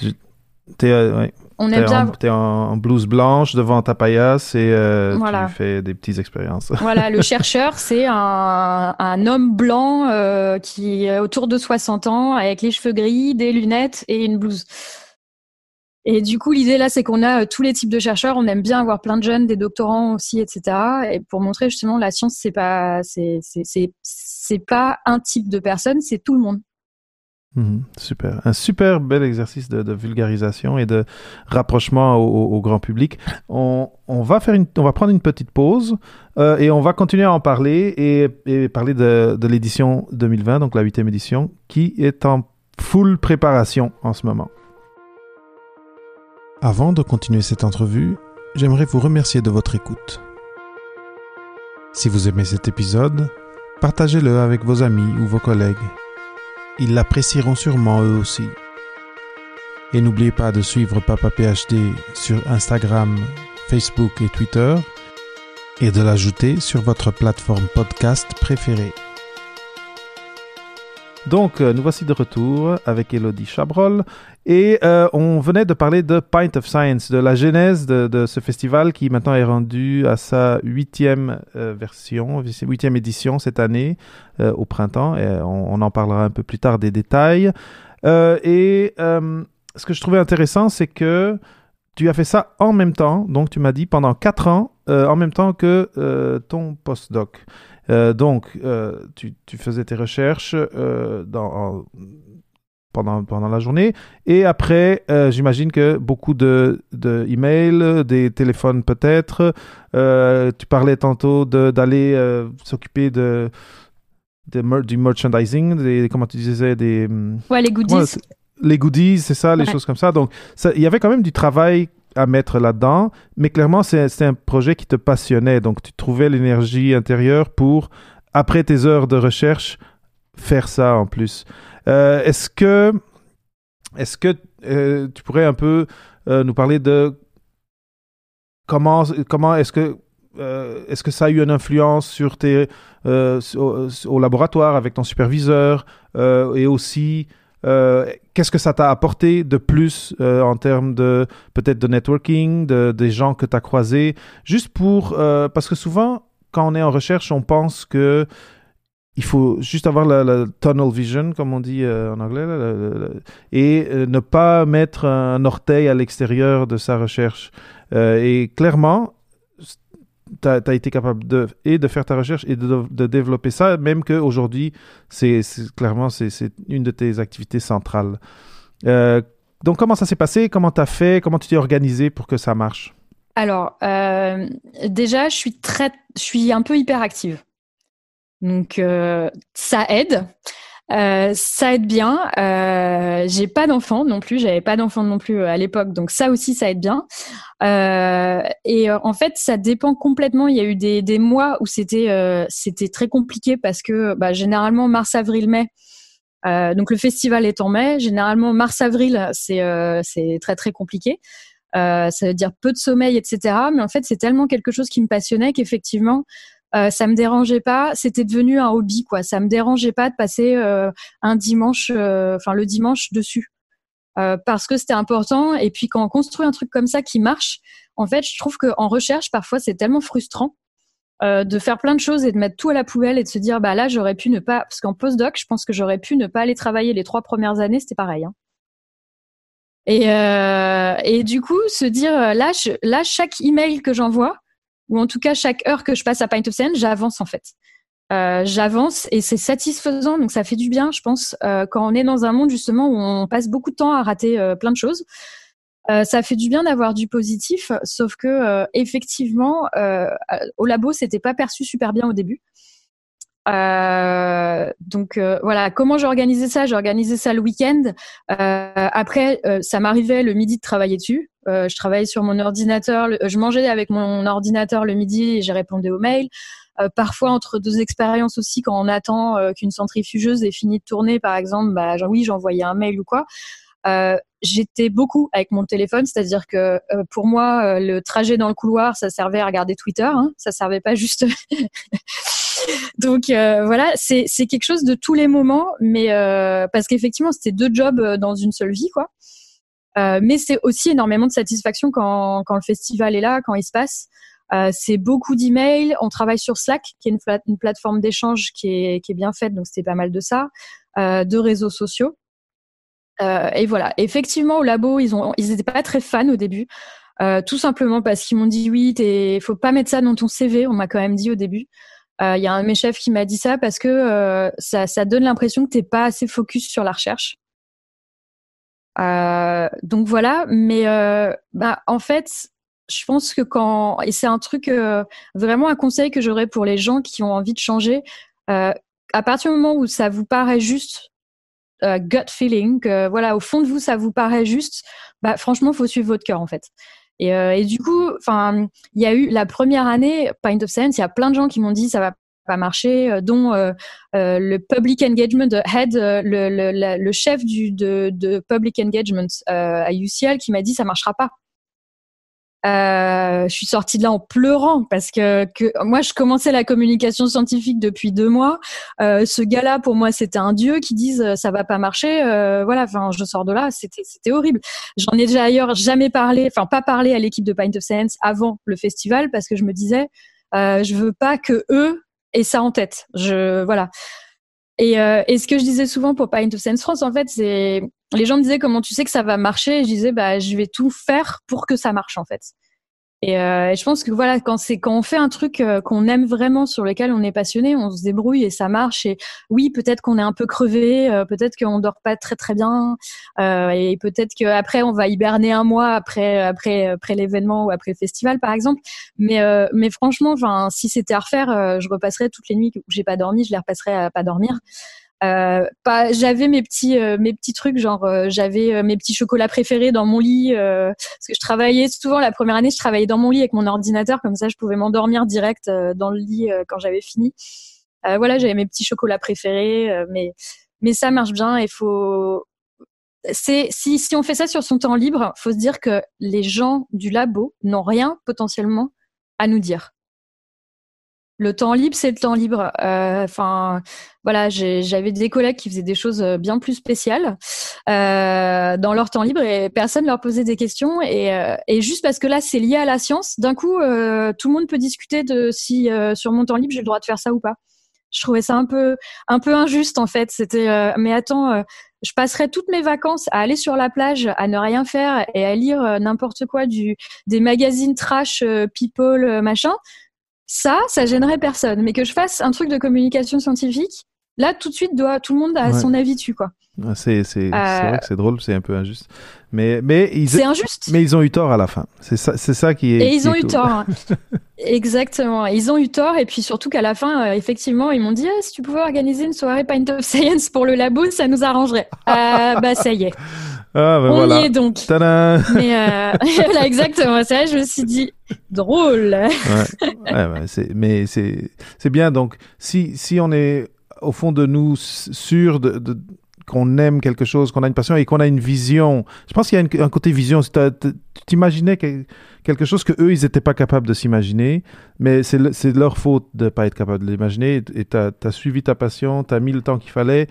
on aime bien. T'es en, blouse blanche devant ta paillasse et euh, tu fais des petites expériences. Voilà, le chercheur, c'est un, un, homme blanc euh, qui est autour de 60 ans, avec les cheveux gris, des lunettes et une blouse. Et du coup, l'idée là, c'est qu'on a euh, tous les types de chercheurs. On aime bien avoir plein de jeunes, des doctorants aussi, etc. Et pour montrer justement la science, c'est pas, c'est, c'est pas un type de personne, c'est tout le monde. Mhm, super. Un super bel exercice de, vulgarisation et de rapprochement au, grand public. On, va faire une, on va prendre une petite pause euh, et on va continuer à en parler et, parler de, de l'édition 2020, donc la huitième édition, qui est en full préparation en ce moment. Avant de continuer cette entrevue, j'aimerais vous remercier de votre écoute. Si vous aimez cet épisode, partagez-le avec vos amis ou vos collègues ils l'apprécieront sûrement eux aussi. Et n'oubliez pas de suivre Papa PhD sur Instagram, Facebook et Twitter et de l'ajouter sur votre plateforme podcast préférée. Donc, euh, nous voici de retour avec Elodie Chabrol et euh, on venait de parler de Pint of Science, de la genèse de, ce festival qui maintenant est rendu à sa huitième euh, version, huitième édition cette année au printemps. Et on, en parlera un peu plus tard des détails. et ce que je trouvais intéressant, c'est que tu as fait ça en même temps, donc tu m'as dit pendant quatre ans, en même temps que ton postdoc. Euh, donc, euh, tu, faisais tes recherches euh, dans, pendant, pendant la journée. Et après, j'imagine que beaucoup de, de emails, des téléphones peut-être. tu parlais tantôt d'aller s'occuper de du merchandising, des, comment tu disais, des... Ouais, les goodies. Les goodies, c'est ça, les choses comme ça. Donc, il y avait quand même du travail à mettre là-dedans, mais clairement, c'est un projet qui te passionnait. Donc, tu trouvais l'énergie intérieure pour, après tes heures de recherche, faire ça en plus. Euh, est-ce que, est-ce que euh, tu pourrais un peu euh, nous parler de comment, comment est-ce que est-ce que ça a eu une influence sur tes au, laboratoire avec ton superviseur et aussi qu'est-ce que ça t'a apporté de plus en termes de peut-être de networking, de, des gens que tu as croisés, juste pour parce que souvent quand on est en recherche, on pense que il faut juste avoir la, tunnel vision, comme on dit euh, en anglais, et euh, ne pas mettre un orteil à l'extérieur de sa recherche. Euh, et clairement, tu as, été capable de, et de faire ta recherche et de, développer ça, même qu'aujourd'hui, c'est clairement c'est une de tes activités centrales. donc, comment ça s'est passé? Comment tu as fait? Comment tu t'es organisé pour que ça marche? Alors, déjà, je suis, très, je suis un peu hyperactive. Donc euh, ça aide. Euh, ça aide bien. Euh, j'ai pas d'enfant non plus. J'avais pas d'enfant non plus à l'époque, donc ça aussi ça aide bien. et en fait, ça dépend complètement. Il y a eu des, mois où c'était très compliqué parce que bah, généralement mars, avril, mai. donc le festival est en mai. Généralement mars, avril, c'est très très compliqué. ça veut dire peu de sommeil, etc. Mais en fait, c'est tellement quelque chose qui me passionnait qu'effectivement, euh, ça me dérangeait pas. C'était devenu un hobby, quoi. Ça me dérangeait pas de passer euh, un dimanche, euh, enfin le dimanche dessus, euh, parce que c'était important. Et puis quand on construit un truc comme ça qui marche, en fait, je trouve qu'en recherche, parfois, c'est tellement frustrant de faire plein de choses et de mettre tout à la poubelle et de se dire, bah là, j'aurais pu ne pas, parce qu'en postdoc, je pense que j'aurais pu ne pas aller travailler les trois premières années, c'était pareil. Hein. Et, et du coup, se dire, là, je, là chaque email que j'envoie, ou en tout cas chaque heure que je passe à Pint of Sand, j'avance en fait. Euh, j'avance et c'est satisfaisant, donc ça fait du bien, je pense, euh, quand on est dans un monde justement où on passe beaucoup de temps à rater euh, plein de choses. ça fait du bien d'avoir du positif, sauf que effectivement, au labo, c'était pas perçu super bien au début. Donc voilà, comment j'organisais ça? J'organisais ça le week-end. après, ça m'arrivait le midi de travailler dessus. Euh, je travaillais sur mon ordinateur, je mangeais avec mon ordinateur le midi et j'ai répondu aux mails. Euh, parfois entre deux expériences aussi, quand on attend euh, qu'une centrifugeuse ait fini de tourner, par exemple, bah oui, j'envoyais un mail ou quoi. J'étais beaucoup avec mon téléphone, c'est-à-dire que pour moi, le trajet dans le couloir, ça servait à regarder Twitter, hein, ça servait pas juste. Donc voilà, c'est quelque chose de tous les moments, mais parce qu'effectivement, c'était deux jobs dans une seule vie, quoi. Euh, mais c'est aussi énormément de satisfaction quand, le festival est là, quand il se passe. Euh, c'est beaucoup d'emails. On travaille sur Slack, qui est une, plateforme d'échange qui est, bien faite, donc c'était pas mal de ça. Euh, de réseaux sociaux. Euh, et voilà. Effectivement, au labo, ils ont, ils étaient pas très fans au début, euh, tout simplement parce qu'ils m'ont dit oui, il faut pas mettre ça dans ton CV. On m'a quand même dit au début. Il y a un de mes chefs qui m'a dit ça parce que ça, ça donne l'impression que t'es pas assez focus sur la recherche. Euh, donc voilà, mais euh, bah, en fait, je pense que quand et c'est un truc euh, vraiment un conseil que j'aurais pour les gens qui ont envie de changer. à partir du moment où ça vous paraît juste gut feeling, voilà, au fond de vous, ça vous paraît juste, bah, franchement, faut suivre votre cœur en fait. Et, et du coup, enfin, il y a eu la première année, Pint of Sense, il y a plein de gens qui m'ont dit ça va pas marché, euh, dont euh, euh, le Public Engagement Head, le, le, le chef du, de, de Public Engagement à UCL, qui m'a dit ça marchera pas. Euh, je suis sortie de là en pleurant parce que, que, moi je commençais la communication scientifique depuis deux mois. Euh, ce gars-là pour moi c'était un dieu qui dise ça va pas marcher. Euh, voilà, enfin je sors de là, c'était c'était horrible. J'en ai déjà ailleurs jamais parlé, enfin pas parlé à l'équipe de Pint of Science avant le festival parce que je me disais je veux pas que eux et ça en tête. Je voilà. Et, euh, et ce que je disais souvent pour Pint of Sense France, en fait, c'est les gens me disaient comment tu sais que ça va marcher? Et je disais bah je vais tout faire pour que ça marche en fait. Et, euh, et, je pense que voilà, quand c'est quand on fait un truc euh, qu'on aime vraiment, sur lequel on est passionné, on se débrouille et ça marche. Et oui, peut-être qu'on est un peu crevé, euh, peut-être qu'on dort pas très très bien, euh, et peut-être qu'après on va hiberner un mois après après après l'événement ou après le festival, par exemple. Mais mais franchement, enfin, si c'était à refaire, je repasserais toutes les nuits où j'ai pas dormi, je les repasserais à pas dormir. Euh, pas, j'avais mes petits euh, mes petits trucs genre euh, j'avais mes petits chocolats préférés dans mon lit parce que je travaillais souvent la première année je travaillais dans mon lit avec mon ordinateur comme ça je pouvais m'endormir direct dans le lit quand j'avais fini. Voilà j'avais mes petits chocolats préférés mais mais ça marche bien il faut c'est si si on fait ça sur son temps libre faut se dire que les gens du labo n'ont rien potentiellement à nous dire le temps libre, c'est le temps libre. Euh, enfin, voilà, j'avais des collègues qui faisaient des choses euh, bien plus spéciales euh, dans leur temps libre et personne leur posait des questions. Et, juste parce que là, c'est lié à la science, d'un coup, tout le monde peut discuter de si sur mon temps libre j'ai le droit de faire ça ou pas. Je trouvais ça un peu un peu injuste en fait. C'était mais attends, je passerais toutes mes vacances à aller sur la plage, à ne rien faire et à lire n'importe quoi du des magazines trash, people, machin ça, ça gênerait personne. Mais que je fasse un truc de communication scientifique, là, tout de suite, doit, tout le monde a son avis dessus, quoi. C'est c'est euh, vrai que c'est drôle, c'est un peu injuste. Mais mais ils c'est injuste. Mais ils ont eu tort à la fin. C'est ça c'est ça qui est. Et ils ont eu tort. Hein. Exactement. Ils ont eu tort et puis surtout qu'à la fin, euh, effectivement, ils m'ont dit ah, si tu pouvais organiser une soirée Pint of Science pour le labo, ça nous arrangerait. euh, bah ça y est. Ah, ben On y est donc. Mais euh, voilà, exactement. Ça, je me suis dit drôle. ouais. ouais c'est mais c'est c'est bien. Donc si si on est au fond de nous sûr de, de qu'on aime quelque chose, qu'on a une passion et qu'on a une vision. Je pense qu'il y a un côté vision. Tu t'imaginais quelque chose que eux, ils n'étaient pas capables de s'imaginer, mais c'est leur faute de ne pas être capable de l'imaginer. Et tu as, suivi ta passion, tu as mis le temps qu'il fallait.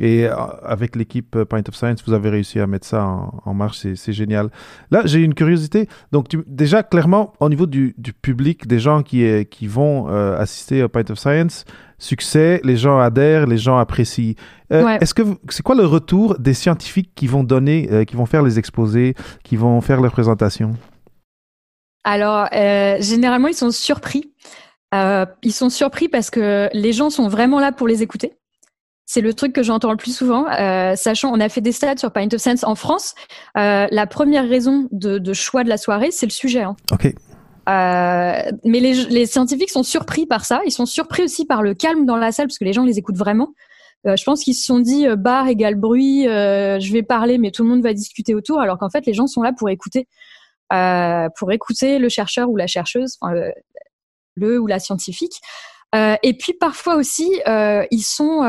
Et euh, avec l'équipe euh, Point of Science, vous avez réussi à mettre ça en, marche, c'est génial. Là, j'ai une curiosité. Donc, déjà, clairement, au niveau du, public, des gens qui, qui vont euh, assister au Point of Science, succès, les gens adhèrent, les gens apprécient. Est-ce que c'est quoi le retour des scientifiques qui vont donner, qui vont faire les exposés, qui vont faire leurs présentations? Alors, généralement, ils sont surpris. ils sont surpris parce que les gens sont vraiment là pour les écouter. C'est le truc que j'entends le plus souvent, euh, sachant on a fait des stats sur Pint of Sense en France. Euh, la première raison de, choix de la soirée, c'est le sujet. Hein. Ok. Euh, mais les, scientifiques sont surpris par ça. Ils sont surpris aussi par le calme dans la salle parce que les gens les écoutent vraiment. je pense qu'ils se sont dit bar égale bruit, je vais parler mais tout le monde va discuter autour, alors qu'en fait les gens sont là pour écouter, pour écouter le chercheur ou la chercheuse, le ou la scientifique. Et puis parfois aussi, ils sont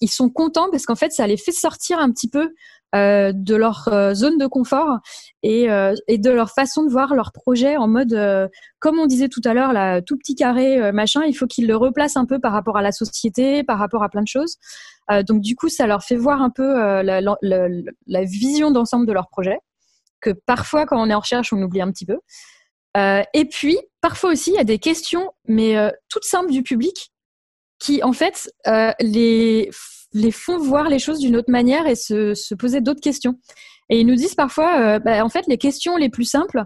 ils sont contents parce qu'en fait, ça les fait sortir un petit peu euh, de leur euh, zone de confort et, et, de leur façon de voir leur projet en mode, comme on disait tout à l'heure, tout petit carré, machin, il faut qu'ils le replacent un peu par rapport à la société, par rapport à plein de choses. donc du coup, ça leur fait voir un peu la, la, vision d'ensemble de leur projet, que parfois, quand on est en recherche, on oublie un petit peu. Euh, et puis, parfois aussi, il y a des questions, mais euh, toutes simples du public, qui en fait euh, les, les font voir les choses d'une autre manière et se, se poser d'autres questions. Et ils nous disent parfois, bah, en fait, les questions les plus simples,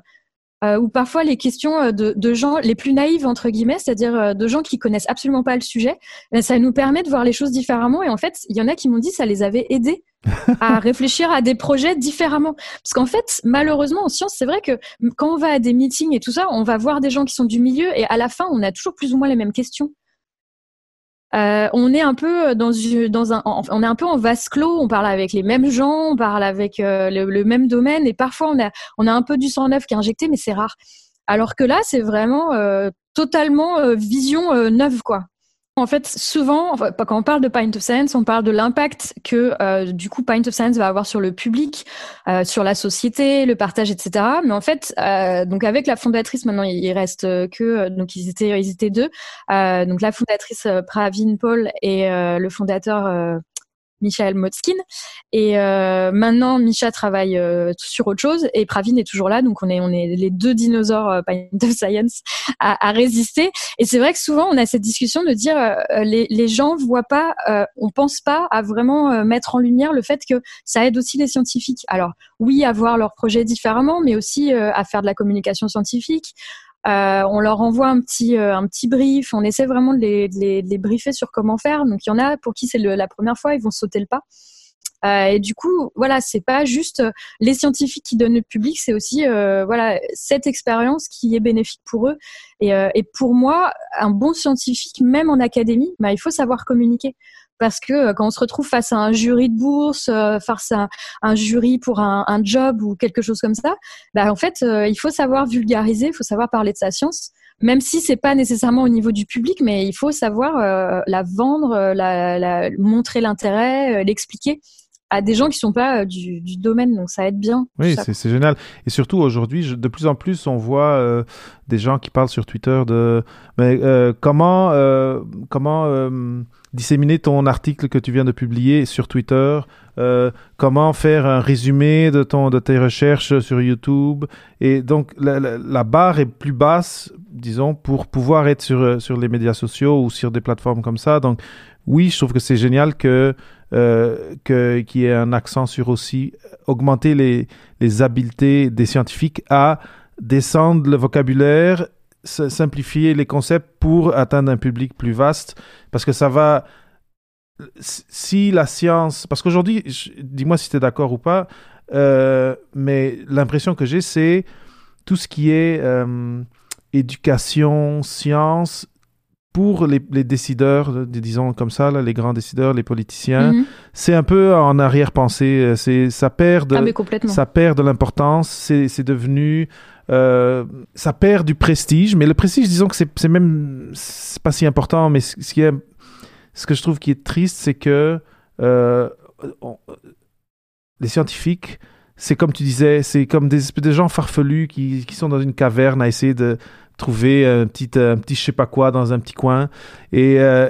ou parfois les questions de, de, gens les plus naïves entre guillemets, c'est-à-dire de gens qui connaissent absolument pas le sujet, bah, ça nous permet de voir les choses différemment. Et en fait, il y en a qui m'ont dit ça les avait aidés à réfléchir à des projets différemment. Parce qu'en fait, malheureusement, en science, c'est vrai que quand on va à des meetings et tout ça, on va voir des gens qui sont du milieu et à la fin, on a toujours plus ou moins les mêmes questions. Euh, on est un peu dans, dans un, on est un peu en vase clos. On parle avec les mêmes gens, on parle avec euh, le, même domaine, et parfois on a, on a un peu du sang neuf qui est injecté, mais c'est rare. Alors que là, c'est vraiment euh, totalement vision neuve, quoi. En fait, souvent, quand on parle de Pint of Science, on parle de l'impact que euh, du coup Pint of Science va avoir sur le public, euh, sur la société, le partage, etc. Mais en fait, euh, donc avec la fondatrice, maintenant il reste que donc ils étaient ils étaient deux, donc la fondatrice Pravin Paul et le fondateur Michael Motskin. Et euh, maintenant, Misha travaille euh, sur autre chose et Pravin est toujours là. Donc, on est, on est les deux dinosaures euh, of Science à, à résister. Et c'est vrai que souvent, on a cette discussion de dire euh, les, les gens voient pas, on pense pas à vraiment mettre en lumière le fait que ça aide aussi les scientifiques. Alors, oui, à voir leurs projets différemment, mais aussi à faire de la communication scientifique, euh, on leur envoie un petit euh, un petit brief. On essaie vraiment de les, de les, de les briefer sur comment faire. Donc il y en a pour qui c'est la première fois, ils vont sauter le pas. Euh, et du coup, voilà, c'est pas juste les scientifiques qui donnent le public, c'est aussi euh, voilà cette expérience qui est bénéfique pour eux. Et, euh, et, pour moi, un bon scientifique, même en académie, bah, il faut savoir communiquer parce que euh, quand on se retrouve face à un jury de bourse, euh, face à un, jury pour un, un, job ou quelque chose comme ça, bah en fait, euh, il faut savoir vulgariser, il faut savoir parler de sa science, même si c'est pas nécessairement au niveau du public, mais il faut savoir la vendre, la, la montrer l'intérêt, l'expliquer à des gens qui sont pas du, du, domaine, donc ça aide bien. Oui, c'est génial. Et surtout aujourd'hui, de plus en plus, on voit euh, des gens qui parlent sur Twitter de mais euh, comment euh, comment disséminer ton article que tu viens de publier sur Twitter, euh, comment faire un résumé de, ton, de tes recherches sur YouTube. Et donc, la, la, la, barre est plus basse, disons, pour pouvoir être sur, sur les médias sociaux ou sur des plateformes comme ça. Donc, oui, je trouve que c'est génial que euh, qu'il y ait un accent sur aussi augmenter les, les habiletés des scientifiques à descendre le vocabulaire simplifier les concepts pour atteindre un public plus vaste parce que ça va si la science parce qu'aujourd'hui dis-moi si tu es d'accord ou pas euh, mais l'impression que j'ai c'est tout ce qui est euh, éducation science pour les, les, décideurs, disons comme ça, là, les grands décideurs, les politiciens, mm -hmm. c'est un peu en arrière-pensée. C'est ça perd de, ah, ça perd de l'importance. C'est devenu euh, ça perd du prestige, mais le prestige, disons que c'est même c'est pas si important, mais ce qui est ce que je trouve qui est triste, c'est que euh, on, les scientifiques, c'est comme tu disais, c'est comme des, des gens farfelus qui, qui sont dans une caverne à essayer de trouver un petit, un petit je sais pas quoi dans un petit coin, et, euh,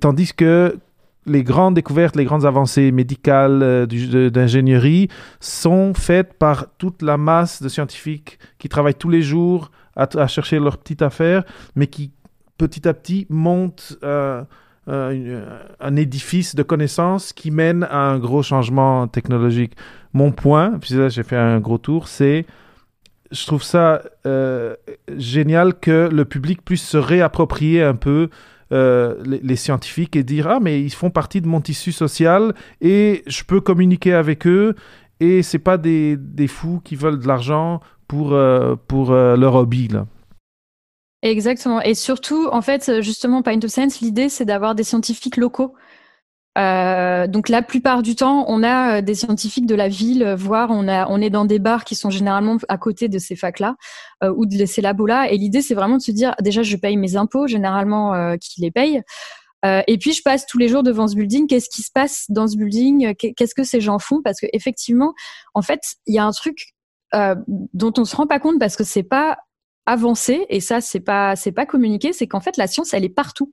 tandis que les grandes découvertes, les grandes avancées médicales euh, d'ingénierie sont faites par toute la masse de scientifiques qui travaillent tous les jours à, chercher leur petite affaire, mais qui petit à petit montent euh, un édifice de connaissances qui mène à un gros changement technologique. Mon point, puis là j'ai fait un gros tour, c'est je trouve ça euh, génial que le public puisse se réapproprier un peu euh, les, scientifiques et dire ah mais ils font partie de mon tissu social et je peux communiquer avec eux et c'est pas des, des, fous qui veulent de l'argent pour euh, pour leur hobby là. Exactement et surtout en fait justement Pint of Science l'idée c'est d'avoir des scientifiques locaux euh, donc la plupart du temps, on a euh, des scientifiques de la ville, euh, voire on, a, on est dans des bars qui sont généralement à côté de ces facs-là euh, ou de ces labos-là. Et l'idée, c'est vraiment de se dire, déjà, je paye mes impôts, généralement, euh, qui les paye. Euh, et puis, je passe tous les jours devant ce building. Qu'est-ce qui se passe dans ce building? Qu'est-ce que ces gens font? Parce que effectivement, en fait, il y a un truc dont on se rend pas compte parce que c'est pas avancé et ça, c'est pas c'est pas communiqué. C'est qu'en fait, la science, elle est partout.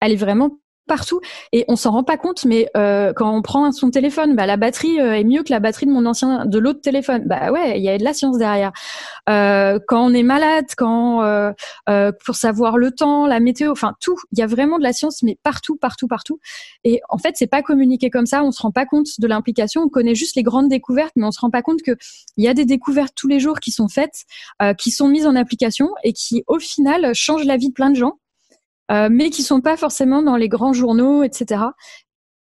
Elle est vraiment partout et on s'en rend pas compte mais euh, quand on prend son téléphone bah la batterie euh, est mieux que la batterie de mon ancien de l'autre téléphone. Bah ouais il y a de la science derrière. Euh, quand on est malade quand euh, euh, pour savoir le temps la météo enfin tout il y a vraiment de la science mais partout partout partout. Et en fait c'est pas communiqué comme ça on se rend pas compte de l'implication. On connaît juste les grandes découvertes mais on se rend pas compte que il y a des découvertes tous les jours qui sont faites euh, qui sont mises en application et qui au final changent la vie de plein de gens mais qui sont pas forcément dans les grands journaux, etc.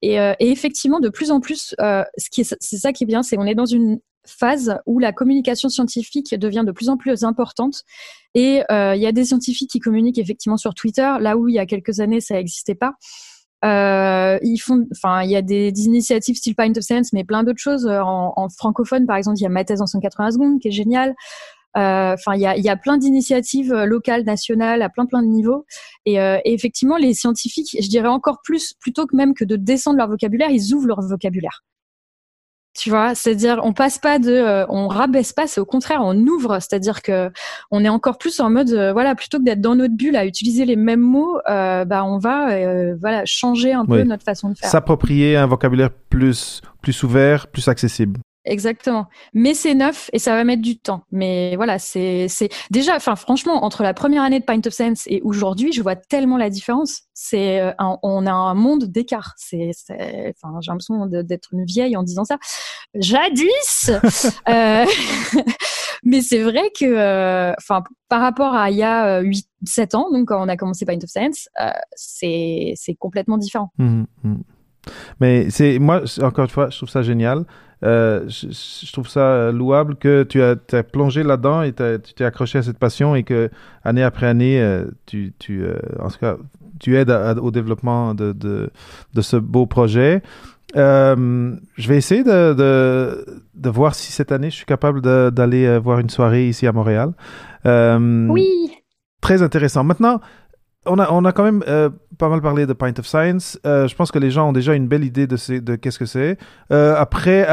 Et, euh, et effectivement, de plus en plus, euh, c'est ça qui est bien, c'est qu'on est dans une phase où la communication scientifique devient de plus en plus importante. Et euh, il y a des scientifiques qui communiquent effectivement sur Twitter, là où il y a quelques années ça n'existait pas. Euh, il y a des, initiatives style Pint of Sense, mais plein d'autres choses. En, en, francophone, par exemple, il y a Ma thèse en 180 secondes, qui est génial. Euh, enfin, il y a, y a, plein d'initiatives euh, locales, nationales, à plein plein de niveaux. Et, euh, et, effectivement, les scientifiques, je dirais encore plus, plutôt que même que de descendre leur vocabulaire, ils ouvrent leur vocabulaire. Tu vois, c'est-à-dire on passe pas de, euh, on rabaisse pas, c'est au contraire on ouvre, c'est-à-dire que on est encore plus en mode, euh, voilà, plutôt que d'être dans notre bulle à utiliser les mêmes mots, euh, bah on va, voilà, changer un peu notre façon de faire. S'approprier un vocabulaire plus plus ouvert, plus accessible. Exactement. Mais c'est neuf et ça va mettre du temps. Mais voilà, c'est déjà, enfin franchement, entre la première année de Pint of Sense et aujourd'hui, je vois tellement la différence. C'est euh, on a un monde d'écart. C'est enfin j'ai l'impression d'être une vieille en disant ça. Jadis. euh, mais c'est vrai que, euh, enfin par rapport à il y a 8 7 ans, donc quand on a commencé Pint of Sense, euh, c'est c'est complètement différent. Mmh, mmh. Mais c'est moi encore une fois, je trouve ça génial. Euh, je, trouve ça louable que tu as, as plongé là-dedans et tu t'es accroché à cette passion et que année après année, euh, tu, tu euh, en tout cas, tu aides au développement de, de, de, ce beau projet. je vais essayer de, de, de, voir si cette année je suis capable d'aller voir une soirée ici à Montréal. oui. Très intéressant. Maintenant, on a, on a quand même euh, pas mal parlé de Pint of Science. Euh, je pense que les gens ont déjà une belle idée de, de qu'est-ce que c'est. Euh, après,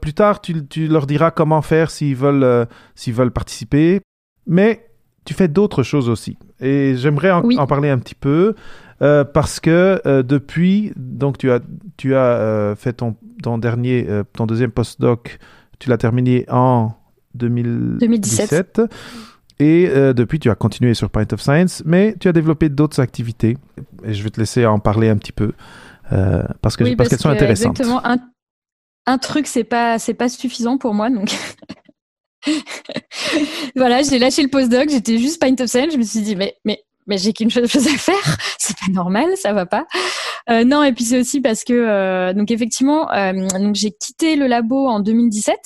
plus tard, tu, tu, leur diras comment faire s'ils veulent, s'ils veulent participer. Mais tu fais d'autres choses aussi. Et j'aimerais en, parler un petit peu parce que depuis, donc tu as, tu as fait ton, ton dernier, ton deuxième postdoc, tu l'as terminé en 2017. 2017. Et euh, depuis, tu as continué sur Pint of Science, mais tu as développé d'autres activités. Et je vais te laisser en parler un petit peu euh, parce que parce, qu'elles sont intéressantes. Exactement. Un, un truc, c'est pas c'est pas suffisant pour moi, donc. voilà, j'ai lâché le postdoc, j'étais juste Pint of Science. Je me suis dit, mais mais mais j'ai qu'une chose à faire, c'est pas normal, ça va pas. Euh, non, et puis c'est aussi parce que donc effectivement, donc j'ai quitté le labo en 2017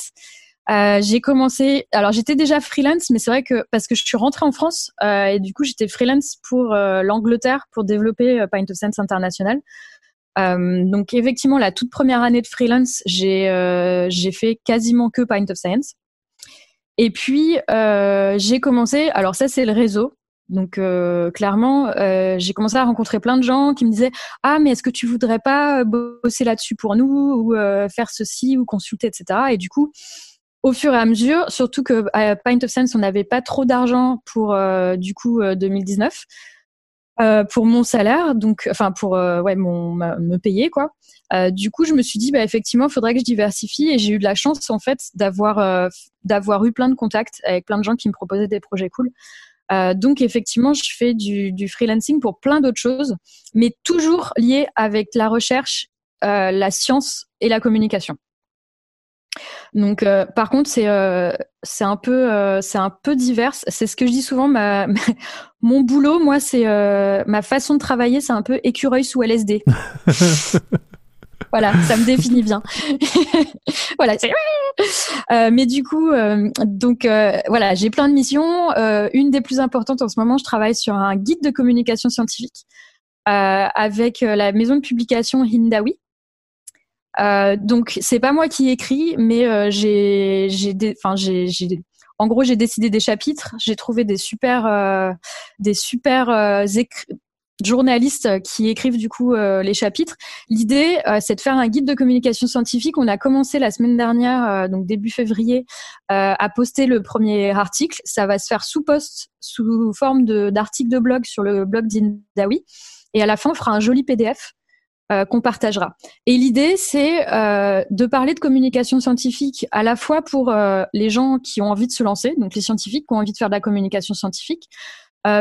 euh, j'ai commencé, alors j'étais déjà freelance, mais c'est vrai que parce que je suis rentrée en France euh, et du coup j'étais freelance pour euh, l'Angleterre pour développer Pint of Sense International. donc effectivement la toute première année de freelance, j'ai j'ai fait quasiment que Pint of Science. Et puis j'ai commencé, alors ça c'est le réseau. Donc clairement, j'ai commencé à rencontrer plein de gens qui me disaient ah mais est-ce que tu voudrais pas bosser là-dessus pour nous ou faire ceci ou consulter etc. Et du coup au fur et à mesure, surtout que à Pint of Sense, on n'avait pas trop d'argent pour euh, du coup 2019 euh, euh, pour mon salaire, donc enfin pour me payer quoi. du coup, je me suis dit bah effectivement, il faudrait que je diversifie et j'ai eu de la chance en fait d'avoir d'avoir eu plein de contacts avec plein de gens qui me proposaient des projets cool. donc effectivement, je fais du, du freelancing pour plein d'autres choses, mais toujours lié avec la recherche, la science et la communication. Donc, euh, par contre, c'est euh, c'est un peu euh, c'est un peu divers. C'est ce que je dis souvent. Ma, mon boulot, moi, c'est ma façon de travailler, c'est un peu écureuil sous LSD. voilà, ça me définit bien. voilà. mais du coup, donc voilà, j'ai plein de missions. une des plus importantes en ce moment, je travaille sur un guide de communication scientifique avec la maison de publication Hindawi. Euh, donc c'est pas moi qui écris, mais euh, j'ai, enfin j'ai, j'ai, en gros j'ai décidé des chapitres. J'ai trouvé des super, euh, des super euh, journalistes qui écrivent du coup euh, les chapitres. L'idée, c'est de faire un guide de communication scientifique. On a commencé la semaine dernière, donc début février, à poster le premier article. Ça va se faire sous post, sous forme de, d'article de blog sur le blog d'Indawi. Et à la fin, on fera un joli PDF euh, qu'on partagera. Et l'idée, c'est euh, de parler de communication scientifique à la fois pour euh, les gens qui ont envie de se lancer, donc les scientifiques qui ont envie de faire de la communication scientifique,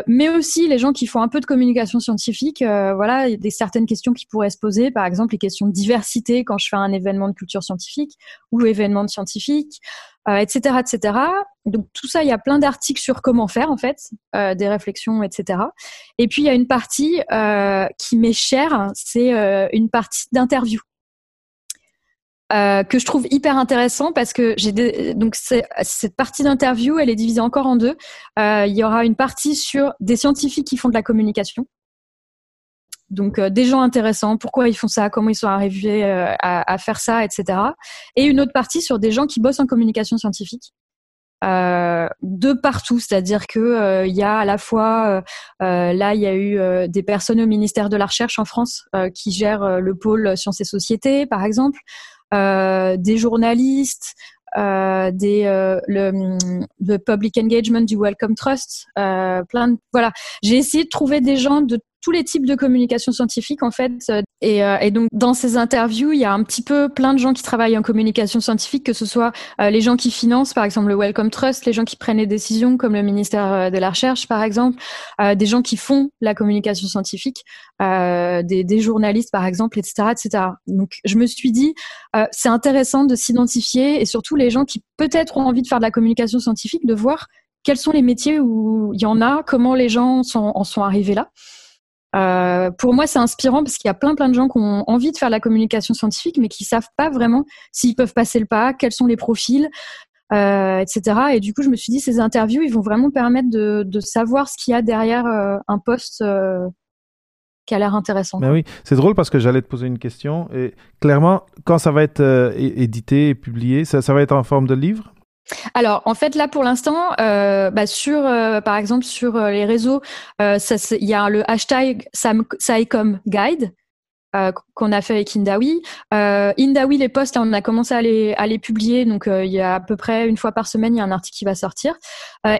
mais aussi les gens qui font un peu de communication scientifique. voilà, il y a des certaines questions qui pourraient se poser, par exemple les questions de diversité quand je fais un événement de culture scientifique ou événement de scientifique etc., euh, etc. Donc tout ça, il y a plein d'articles sur comment faire en fait, euh, des réflexions, etc. Et puis il y a une partie euh, qui m'est chère, c'est une partie d'interview. Que je trouve hyper intéressant parce que j'ai donc cette partie d'interview, elle est divisée encore en deux. il y aura une partie sur des scientifiques qui font de la communication, donc euh, des gens intéressants, pourquoi ils font ça, comment ils sont arrivés euh, à, faire ça, etc. Et une autre partie sur des gens qui bossent en communication scientifique. Euh, de partout, c'est-à-dire que il y a à la fois là il y a eu des personnes au ministère de la recherche en France qui gèrent le pôle sciences et sociétés par exemple. Des journalistes, des le, public engagement du Welcome Trust, plein de, voilà. J'ai essayé de trouver des gens de tous les types de communication scientifique en fait. Euh, euh, et, donc dans ces interviews, il y a un petit peu plein de gens qui travaillent en communication scientifique, que ce soit euh, les gens qui financent par exemple le Welcome Trust, les gens qui prennent les décisions comme le ministère de la Recherche par exemple, des gens qui font la communication scientifique, des, journalistes par exemple, etc., etc. Donc je me suis dit c'est intéressant de s'identifier et surtout les gens qui peut-être ont envie de faire de la communication scientifique, de voir quels sont les métiers où il y en a, comment les gens en sont arrivés là. Euh, pour moi, c'est inspirant parce qu'il y a plein plein de gens qui ont envie de faire la communication scientifique, mais qui savent pas vraiment s'ils peuvent passer le pas, quels sont les profils, euh, etc. Et du coup, je me suis dit, ces interviews, ils vont vraiment permettre de, savoir ce qu'il y a derrière euh, un poste qui a l'air intéressant. Mais oui, c'est drôle parce que j'allais te poser une question. Et clairement, quand ça va être édité et publié, ça va être en forme de livre? Alors, en fait, là, pour l'instant, euh, bah, sur, euh, par exemple, sur euh, les réseaux, il y a le hashtag SciCom Guide qu'on a fait avec Indawi. Indawi, les posts, on a commencé à les, à les publier. Donc, il y a à peu près une fois par semaine, il y a un article qui va sortir.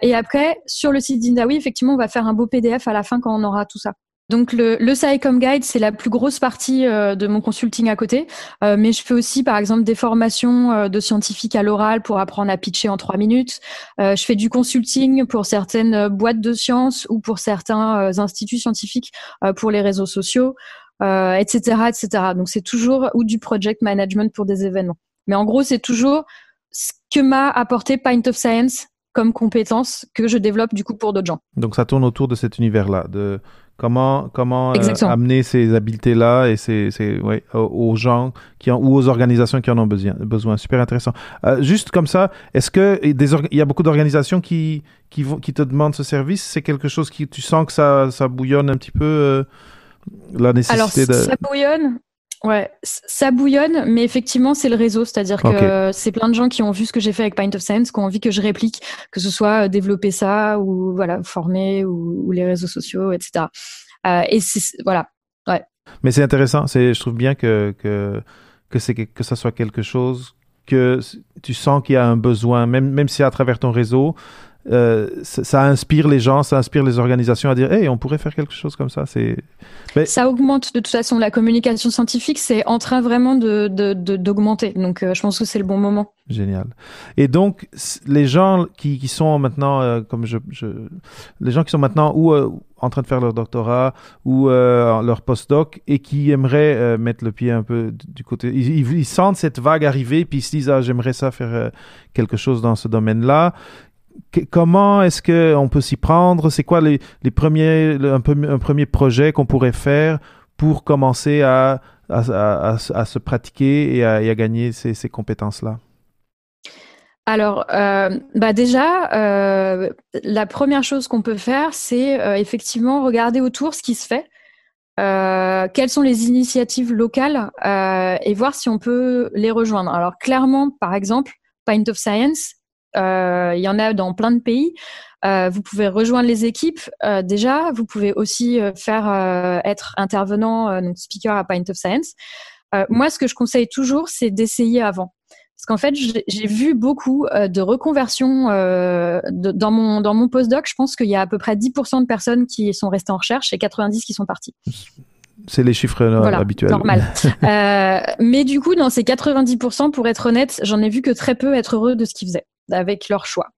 et après, sur le site d'Indawi, effectivement, on va faire un beau PDF à la fin quand on aura tout ça. Donc le, le Guide, c'est la plus grosse partie euh, de mon consulting à côté, euh, mais je fais aussi par exemple des formations euh, de scientifiques à l'oral pour apprendre à pitcher en trois minutes. je fais du consulting pour certaines boîtes de sciences ou pour certains instituts scientifiques pour les réseaux sociaux, etc., etc. Donc c'est toujours ou du project management pour des événements. Mais en gros, c'est toujours ce que m'a apporté Pint of Science comme compétence que je développe du coup pour d'autres gens. Donc ça tourne autour de cet univers-là, de Comment, comment euh, amener ces habiletés-là et ces, ces ouais, aux gens qui ont, ou aux organisations qui en ont besoin. besoin. Super intéressant. Euh, juste comme ça, est-ce que il y a beaucoup d'organisations qui, qui, vont, qui te demandent ce service? C'est quelque chose qui tu sens que ça, ça bouillonne un petit peu euh, la nécessité Alors, de... ça bouillonne. Ouais, ça bouillonne, mais effectivement, c'est le réseau. C'est-à-dire que c'est plein de gens qui ont vu ce que j'ai fait avec Pint of Science, qui ont envie que je réplique, que ce soit euh, développer ça ou voilà former ou, les réseaux sociaux, etc. Euh, et c'est voilà, ouais. Mais c'est intéressant. C'est, je trouve bien que que que c'est que ça soit quelque chose que tu sens qu'il y a un besoin, même même si à travers ton réseau, euh, ça, inspire les gens, ça inspire les organisations à dire hey, on pourrait faire quelque chose comme ça. C'est ça augmente de toute façon la communication scientifique, c'est en train vraiment de d'augmenter. Donc euh, je pense que c'est le bon moment. Génial. Et donc les gens qui, qui sont maintenant euh, comme je, je, les gens qui sont maintenant ou en train de faire leur doctorat ou leur postdoc et qui aimeraient mettre le pied un peu du côté ils, ils, sentent cette vague arriver puis ils se disent ah j'aimerais ça faire quelque chose dans ce comment est-ce qu'on peut s'y prendre? C'est quoi les, premiers, un, premier projet qu'on pourrait faire pour commencer à, à, se pratiquer et à, gagner ces, ces compétences-là? Alors, euh, bah déjà, euh, la première chose qu'on peut faire, c'est euh, effectivement regarder autour ce qui se fait, quelles sont les initiatives locales et voir si on peut les rejoindre. Alors, clairement, par exemple, Pint of Science, il y en a dans plein de pays. Euh, vous pouvez rejoindre les équipes euh, déjà. Vous pouvez aussi faire être intervenant, donc speaker à Pint of Science. moi, ce que je conseille toujours, c'est d'essayer avant. Parce qu'en fait, j'ai vu beaucoup de reconversions dans mon dans mon postdoc. Je pense qu'il y a à peu près 10% de personnes qui sont restées en recherche et 90 qui sont parties. C'est les chiffres habituels. Normal. mais du coup, dans ces 90%, pour être honnête, j'en ai vu que très peu être heureux de ce qu'ils faisaient avec leur choix.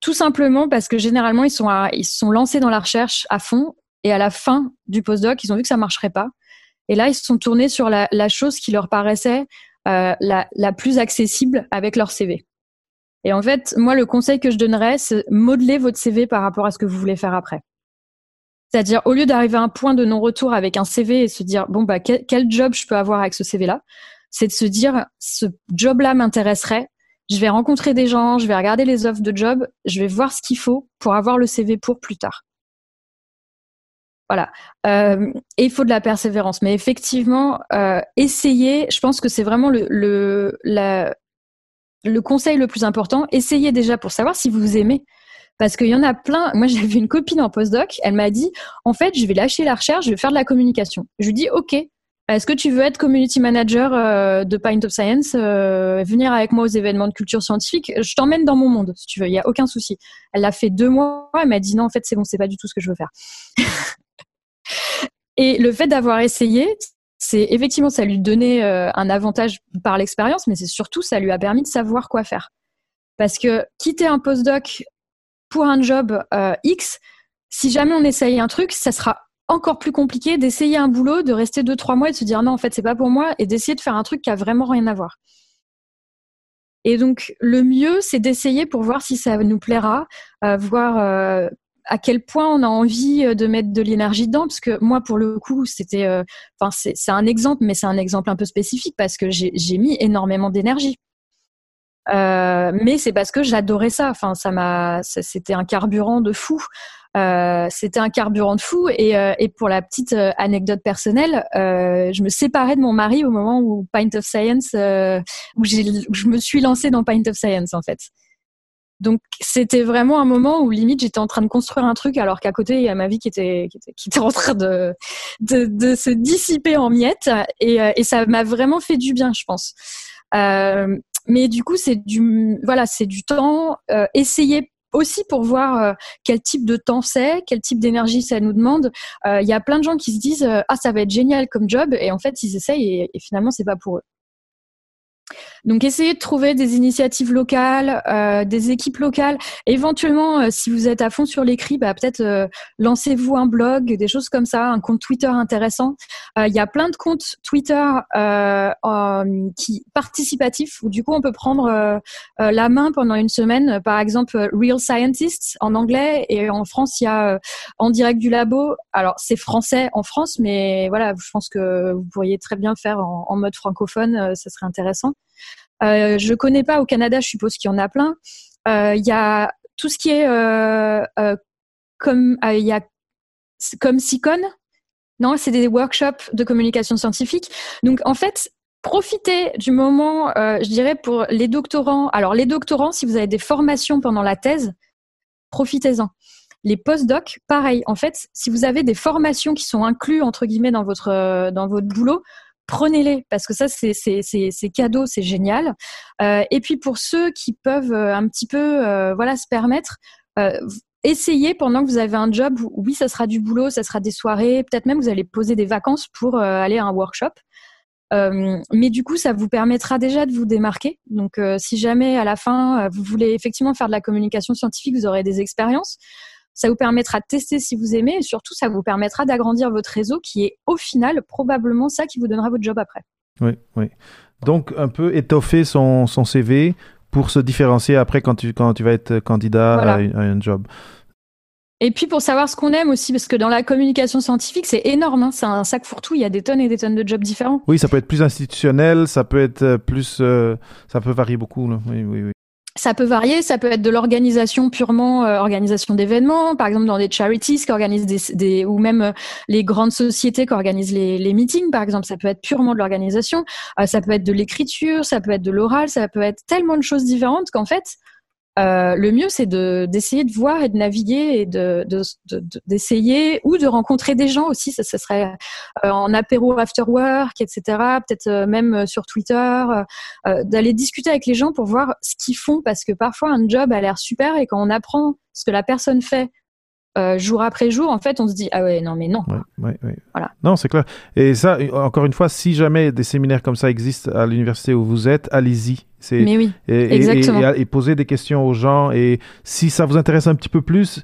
Tout simplement parce que généralement, ils sont, sont lancés dans la recherche à fond et à la fin du postdoc, ils ont vu que ça marcherait pas. Et là, ils se sont tournés sur la, chose qui leur paraissait euh, la, plus accessible avec leur CV. Et en fait, moi, le conseil que je donnerais, c'est modeler votre CV par rapport à ce que vous voulez faire après. C'est-à-dire, au lieu d'arriver à un point de non-retour avec un CV et se dire, bon, bah, quel, quel job je peux avoir avec ce CV-là, c'est de se dire, ce job-là m'intéresserait, je vais rencontrer des gens, je vais regarder les offres de job, je vais voir ce qu'il faut pour avoir le CV pour plus tard. Voilà. Euh, et il faut de la persévérance. Mais effectivement, euh, essayer, je pense que c'est vraiment le, le, le conseil le plus important. Essayez déjà pour savoir si vous aimez. Parce qu'il y en a plein. Moi, j'avais une copine en postdoc. Elle m'a dit, en fait, je vais lâcher la recherche, je vais faire de la communication. Je lui dis, OK, est-ce que tu veux être community manager euh, de Pint of Science, euh, venir avec moi aux événements de culture scientifique? Je t'emmène dans mon monde, si tu veux, il n'y a aucun souci. Elle l'a fait deux mois, elle m'a dit non, en fait, c'est bon, c'est pas du tout ce que je veux faire. Et le fait d'avoir essayé, c'est effectivement, ça lui donnait euh, un avantage par l'expérience, mais c'est surtout, ça lui a permis de savoir quoi faire. Parce que quitter un postdoc pour un job X, si jamais on essaye un truc, ça sera encore plus compliqué d'essayer un boulot, de rester deux, trois mois et de se dire non, en fait, c'est pas pour moi et d'essayer de faire un truc qui a vraiment rien à voir. Et donc, le mieux, c'est d'essayer pour voir si ça nous plaira, euh, voir euh, à quel point on a envie euh, de mettre de l'énergie dedans. Parce que moi, pour le coup, c'était, enfin, c'est un exemple, mais c'est un exemple un peu spécifique parce que j'ai mis énormément d'énergie. mais c'est parce que j'adorais ça. Enfin, ça m'a, c'était un carburant de fou. Euh, c'était un carburant de fou. Et, euh, pour la petite euh, anecdote personnelle, je me séparais de mon mari au moment où Pint of Science, où, je me suis lancée dans Pint of Science en fait. Donc c'était vraiment un moment où limite j'étais en train de construire un truc alors qu'à côté il y a ma vie qui était qui était, en train de, de, se dissiper en miettes et, et ça m'a vraiment fait du bien je pense. Mais du coup c'est du voilà c'est du temps essayer aussi pour voir euh, quel type de temps c'est, quel type d'énergie ça nous demande. Euh, il y a plein de gens qui se disent euh, ah ça va être génial comme job et en fait ils essayent et, et finalement c'est pas pour eux. Donc essayez de trouver des initiatives locales, euh, des équipes locales. Éventuellement, euh, si vous êtes à fond sur l'écrit, bah, peut-être euh, lancez-vous un blog, des choses comme ça, un compte Twitter intéressant. Il y a plein de comptes Twitter qui participatifs où du coup on peut prendre la main pendant une semaine. Par exemple, Real Scientists en anglais et en France il y a En direct du labo. Alors c'est français en France, mais voilà, je pense que vous pourriez très bien faire en, en mode francophone, ça serait intéressant. Euh, je connais pas au Canada, je suppose qu'il y en a plein. Euh, il y a tout ce qui est euh, comme il y a comme SICON. Non, c'est des workshops de communication scientifique. Donc en fait, profitez du moment, je dirais, pour les doctorants. Alors, les doctorants, si vous avez des formations pendant la thèse, profitez-en. Les post-docs, pareil. En fait, si vous avez des formations qui sont incluses, entre guillemets, dans votre, dans votre boulot, prenez-les parce que ça c'est cadeau, c'est génial. Euh, et puis pour ceux qui peuvent euh, un petit peu euh, voilà se permettre, essayez pendant que vous avez un job. Oui, ça sera du boulot, ça sera des soirées, peut-être même vous allez poser des vacances pour aller à un workshop. mais du coup, ça vous permettra déjà de vous démarquer. Donc, si jamais à la fin vous voulez effectivement faire de la communication scientifique, vous aurez des expériences. Ça vous permettra de tester si vous aimez et surtout, ça vous permettra d'agrandir votre réseau qui est au final probablement ça qui vous donnera votre job après. Oui, oui. Donc, un peu étoffer son, son CV pour se différencier après quand tu, quand tu vas être candidat à, un job. Et puis pour savoir ce qu'on aime aussi, parce que dans la communication scientifique, c'est énorme, hein. c'est un sac fourre-tout, il y a des tonnes et des tonnes de jobs différents. Oui, ça peut être plus institutionnel, ça peut être euh, plus... Euh, ça peut varier beaucoup. Là. Oui, oui, oui. Ça peut varier, ça peut être de l'organisation purement euh, organisation d'événements, par exemple dans des charities qui organisent des, ou même euh, les grandes sociétés qui organisent les, les, meetings, par exemple, ça peut être purement de l'organisation, euh, ça peut être de l'écriture, ça peut être de l'oral, ça peut être tellement de choses différentes qu'en fait, euh, le mieux, c'est d'essayer de, voir et de naviguer et de, d'essayer ou de rencontrer des gens aussi. Ça, serait euh, en apéro after work, etc. Peut-être euh, même sur Twitter, d'aller discuter avec les gens pour voir ce qu'ils font parce que parfois un job a l'air super et quand on apprend ce que la personne fait jour après jour, en fait, on se dit ah ouais non mais non. Voilà. Non, c'est clair. Et ça, encore une fois, si jamais des séminaires comme ça existent à l'université où vous êtes, allez-y. Mais oui, et, exactement. Et, poser des questions aux gens. Et si ça vous intéresse un petit peu plus,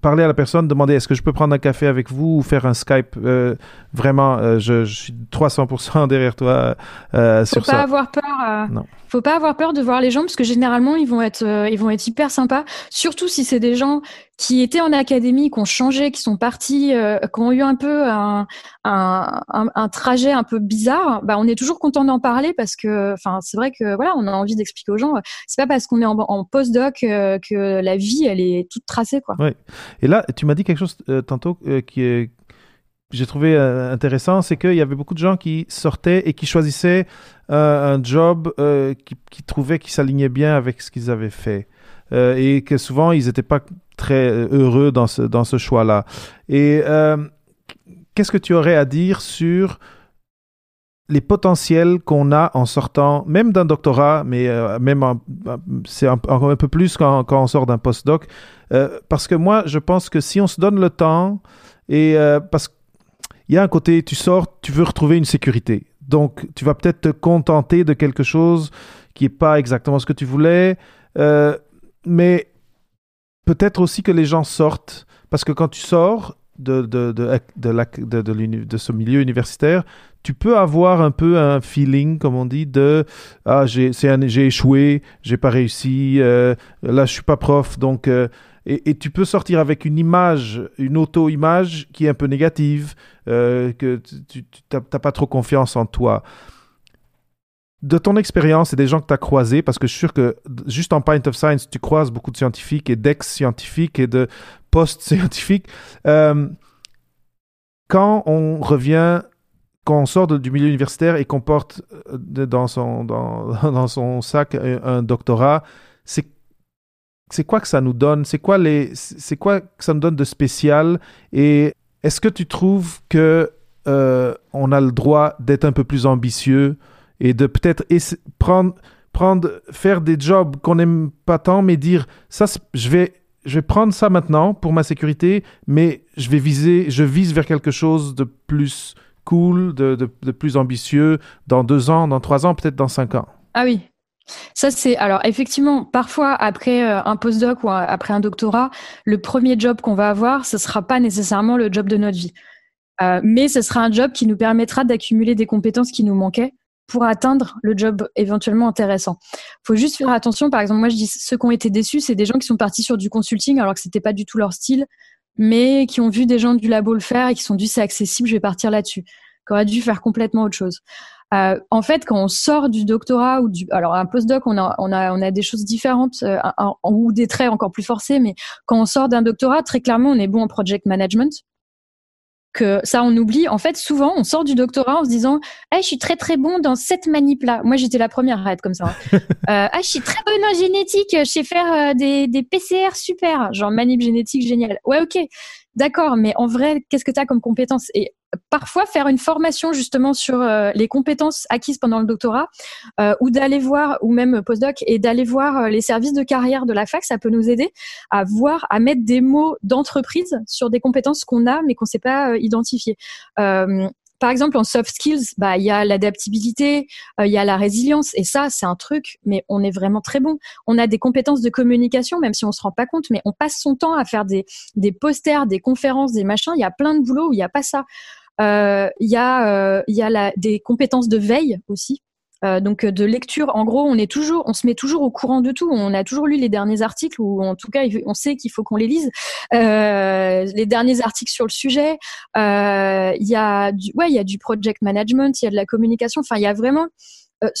parlez à la personne, demandez est-ce que je peux prendre un café avec vous ou faire un Skype. Euh, vraiment, euh, je, je, suis 300% derrière toi euh, sur ça. Faut pas avoir peur. Euh, non. Faut pas avoir peur de voir les gens parce que généralement ils vont être, euh, ils vont être hyper sympas. Surtout si c'est des gens qui étaient en académie, qui ont changé, qui sont partis, qui ont eu un peu un, un, un, un, trajet un peu bizarre. Bah, on est toujours content d'en parler parce que, enfin, c'est vrai que voilà, on a envie d'expliquer aux gens. C'est pas parce qu'on est en, post-doc euh, que la vie, elle est toute tracée, quoi. Oui. Et là, tu m'as dit quelque chose euh, tantôt euh, qui j'ai trouvé intéressant, c'est qu'il y avait beaucoup de gens qui sortaient et qui choisissaient un job qui, qui, trouvaient qui s'alignait bien avec ce qu'ils avaient fait. et que souvent, ils n'étaient pas très heureux dans ce, dans ce choix-là. Et qu'est-ce que tu aurais à dire sur les potentiels qu'on a en sortant, même d'un doctorat, mais euh, même c'est encore un, peu plus quand, quand on sort d'un postdoc. Euh, parce que moi, je pense que si on se donne le temps, et euh, parce qu'il y a un côté, tu sors, tu veux retrouver une sécurité. Donc, tu vas peut-être te contenter de quelque chose qui n'est pas exactement ce que tu voulais, mais peut-être aussi que les gens sortent, parce que quand tu sors, de, ce milieu universitaire, tu peux avoir un peu un feeling, comme on dit, de ah j'ai j'ai échoué, j'ai pas réussi, euh, là je suis pas prof, donc euh, et, tu peux sortir avec une image, une auto-image qui est un peu négative, euh, que tu n'as pas trop confiance en toi. De ton expérience et des gens que tu as croisés, parce que je suis sûr que juste en Pint of Science, tu croises beaucoup de scientifiques et d'ex-scientifiques et de post-scientifiques. quand on revient quand on sort du milieu universitaire et qu'on porte euh, dans son, sac un, doctorat, c'est c'est quoi que ça nous donne? C'est quoi les c'est quoi que ça nous donne de spécial? Et est-ce que tu trouves que euh, on a le droit d'être un peu plus ambitieux et de peut-être prendre prendre faire des jobs qu'on n'aime pas tant, mais dire ça je vais je vais prendre ça maintenant pour ma sécurité, mais je vais viser je vise vers quelque chose de plus cool, de, plus ambitieux dans deux ans, dans trois ans, peut-être dans cinq ans. Ah oui, ça, c'est alors effectivement, parfois après euh, un postdoc ou après un doctorat, le premier job qu'on va avoir, ce sera pas nécessairement le job de notre vie, euh, mais ce sera un job qui nous permettra d'accumuler des compétences qui nous manquaient pour atteindre le job éventuellement intéressant. Faut juste faire attention. Par exemple, moi, je dis ceux qui ont été déçus, c'est des gens qui sont partis sur du consulting alors que c'était pas du tout leur style mais qui ont vu des gens du labo le faire et qui sont dit c'est accessible, je vais partir là-dessus, qui auraient dû faire complètement autre chose. Euh, en fait, quand on sort du doctorat ou du, alors un postdoc, on a, on a, on a des choses différentes euh, ou des traits encore plus forcés, mais quand on sort d'un doctorat, très clairement, on est bon en project management que ça on oublie. En fait, souvent, on sort du doctorat en se disant ah, je suis très très bon dans cette manip-là. Moi, j'étais la première à être comme ça. Hein. euh, ah, je suis très bonne en génétique, je sais faire euh, des, des PCR super, genre manip génétique génial. Ouais, ok, d'accord, mais en vrai, qu'est-ce que tu as comme compétence? Et parfois faire une formation justement sur euh, les compétences acquises pendant le doctorat euh, ou d'aller voir ou même postdoc et d'aller voir euh, les services de carrière de la fac ça peut nous aider à voir à mettre des mots d'entreprise sur des compétences qu'on a mais qu'on ne sait pas identifier par exemple, en soft skills, bah, il y a l'adaptabilité, il y a la résilience, et ça, c'est un truc, mais on est vraiment très bon. On a des compétences de communication, même si on se rend pas compte, mais on passe son temps à faire des, des posters, des conférences, des machins. Il y a plein de boulot où il n'y a pas ça. Euh, il y a, euh, y a la, des compétences de veille aussi. Euh, donc de lecture, en gros, on est toujours, on se met toujours au courant de tout. On a toujours lu les derniers articles, ou en tout cas, on sait qu'il faut qu'on les lise. Euh, les derniers articles sur le sujet. Il y a du, ouais, il y a du project management, il y a de la communication. Enfin, il y a vraiment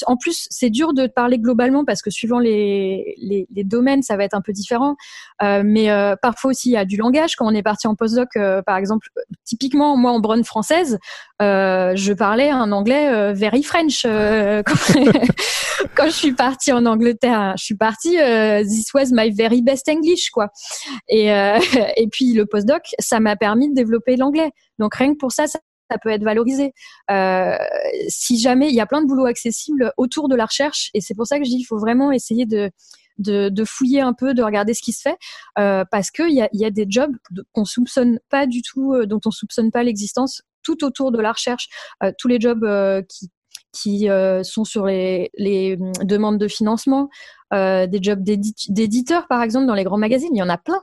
en plus, c'est dur de parler globalement parce que suivant les, les, domaines, ça va être un peu différent. Euh, mais euh, parfois aussi, il y a du langage. Quand on est parti en postdoc, par exemple, typiquement, moi, en Brune française, je parlais un anglais very French. Quand, je suis partie en Angleterre, je suis partie, this was my very best English, quoi. Et, et puis, le postdoc, ça m'a permis de développer l'anglais. Donc, rien que pour ça, ça ça peut être valorisé. Euh, si jamais il y a plein de boulots accessibles autour de la recherche, et c'est pour ça que je dis il faut vraiment essayer de de, fouiller un peu, de regarder ce qui se fait, euh, parce qu'il y a, y a des jobs qu'on soupçonne pas du tout, euh, dont on soupçonne pas l'existence, tout autour de la recherche, tous les jobs qui qui sont sur les, les, hum, demandes de financement, des jobs d'éditeurs par exemple dans les grands magazines, il y en a plein.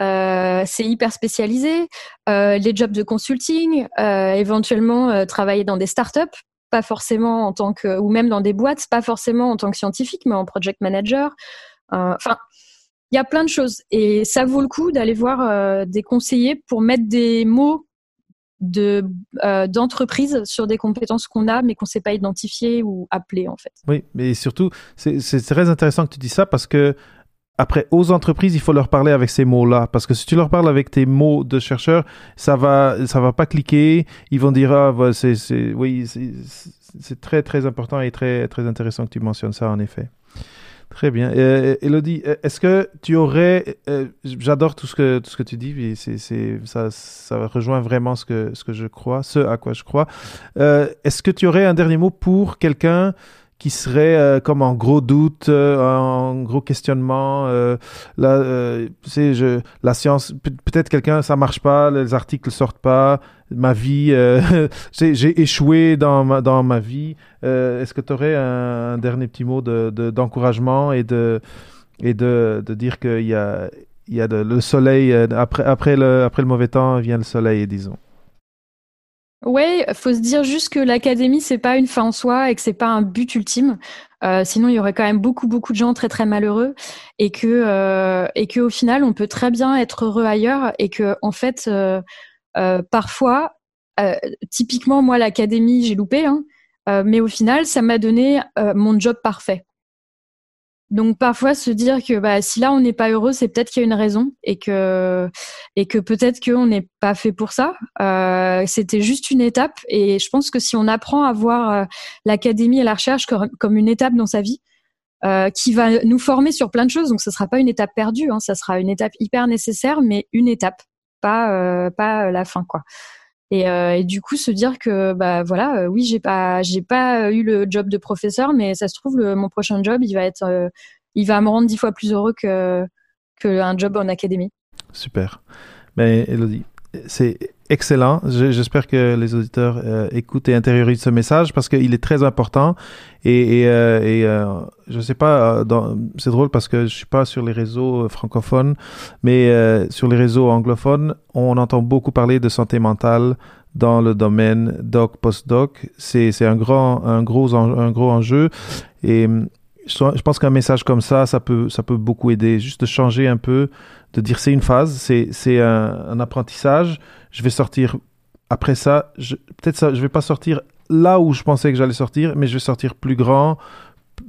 Euh, c'est hyper spécialisé. Euh, les jobs de consulting, euh, éventuellement travailler dans des startups, pas forcément en tant que, ou même dans des boîtes, pas forcément en tant que scientifique, mais en project manager. Enfin, il y a plein de choses et ça vaut le coup d'aller voir des conseillers pour mettre des mots de d'entreprise sur des compétences qu'on a mais qu'on ne sait pas identifier ou appeler en fait. Oui, mais surtout c'est très intéressant que tu dis ça parce que après, aux entreprises, il faut leur parler avec ces mots-là, parce que si tu leur parles avec tes mots de chercheur, ça va, ça va pas cliquer. Ils vont dire ah, c'est, oui, c'est très très important et très très intéressant que tu mentionnes ça en effet. Très bien. Euh, Elodie, est-ce que tu aurais, j'adore tout ce que tout ce que tu dis, c'est, ça, ça rejoint vraiment ce que ce que je crois, ce à quoi je crois. est-ce que tu aurais un dernier mot pour quelqu'un qui serait euh, comme en gros doute, euh, en gros questionnement. Euh, là, tu sais, je, la science, peut-être quelqu'un, ça marche pas, les articles sortent pas, ma vie, j'ai échoué dans ma, dans ma vie. Est-ce que tu aurais un, dernier petit mot d'encouragement de, et de et de, de dire qu'il y a il y a le soleil après après le après le mauvais temps vient le soleil, disons? Ouais, faut se dire juste que l'académie c'est pas une fin en soi et que c'est pas un but ultime. Euh, sinon, il y aurait quand même beaucoup beaucoup de gens très très malheureux et que euh, et que au final, on peut très bien être heureux ailleurs et que en fait, euh, parfois, typiquement moi l'académie j'ai loupé, hein, mais au final, ça m'a donné mon job parfait. Donc parfois se dire que bah, si là on n'est pas heureux, c'est peut-être qu'il y a une raison et que et que peut-être qu'on n'est pas fait pour ça. Euh, C'était juste une étape et je pense que si on apprend à voir euh, l'académie et la recherche comme, une étape dans sa vie, euh, qui va nous former sur plein de choses, donc ce sera pas une étape perdue, hein, ça sera une étape hyper nécessaire, mais une étape, pas euh, pas la fin quoi. Et, euh, et, du coup se dire que bah voilà euh, oui j'ai pas j'ai pas eu le job de professeur mais ça se trouve le, mon prochain job il va être euh, il va me rendre dix fois plus heureux que qu'un job en académie. Super. Mais Elodie c'est excellent. J'espère que les auditeurs euh, écoutent et intériorisent ce message parce qu'il est très important. Et, et, euh, euh, sais pas, c'est drôle parce que je suis pas sur les réseaux francophones, mais sur les réseaux anglophones, on entend beaucoup parler de santé mentale dans le domaine doc post-doc. C'est un un gros un gros enjeu et je pense qu'un message comme ça, ça peut, ça peut beaucoup aider. Juste de changer un peu, de dire c'est une phase, c'est, un, un, apprentissage. Je vais sortir après ça. peut-être ça, je vais pas sortir là où je pensais que j'allais sortir, mais je vais sortir plus grand,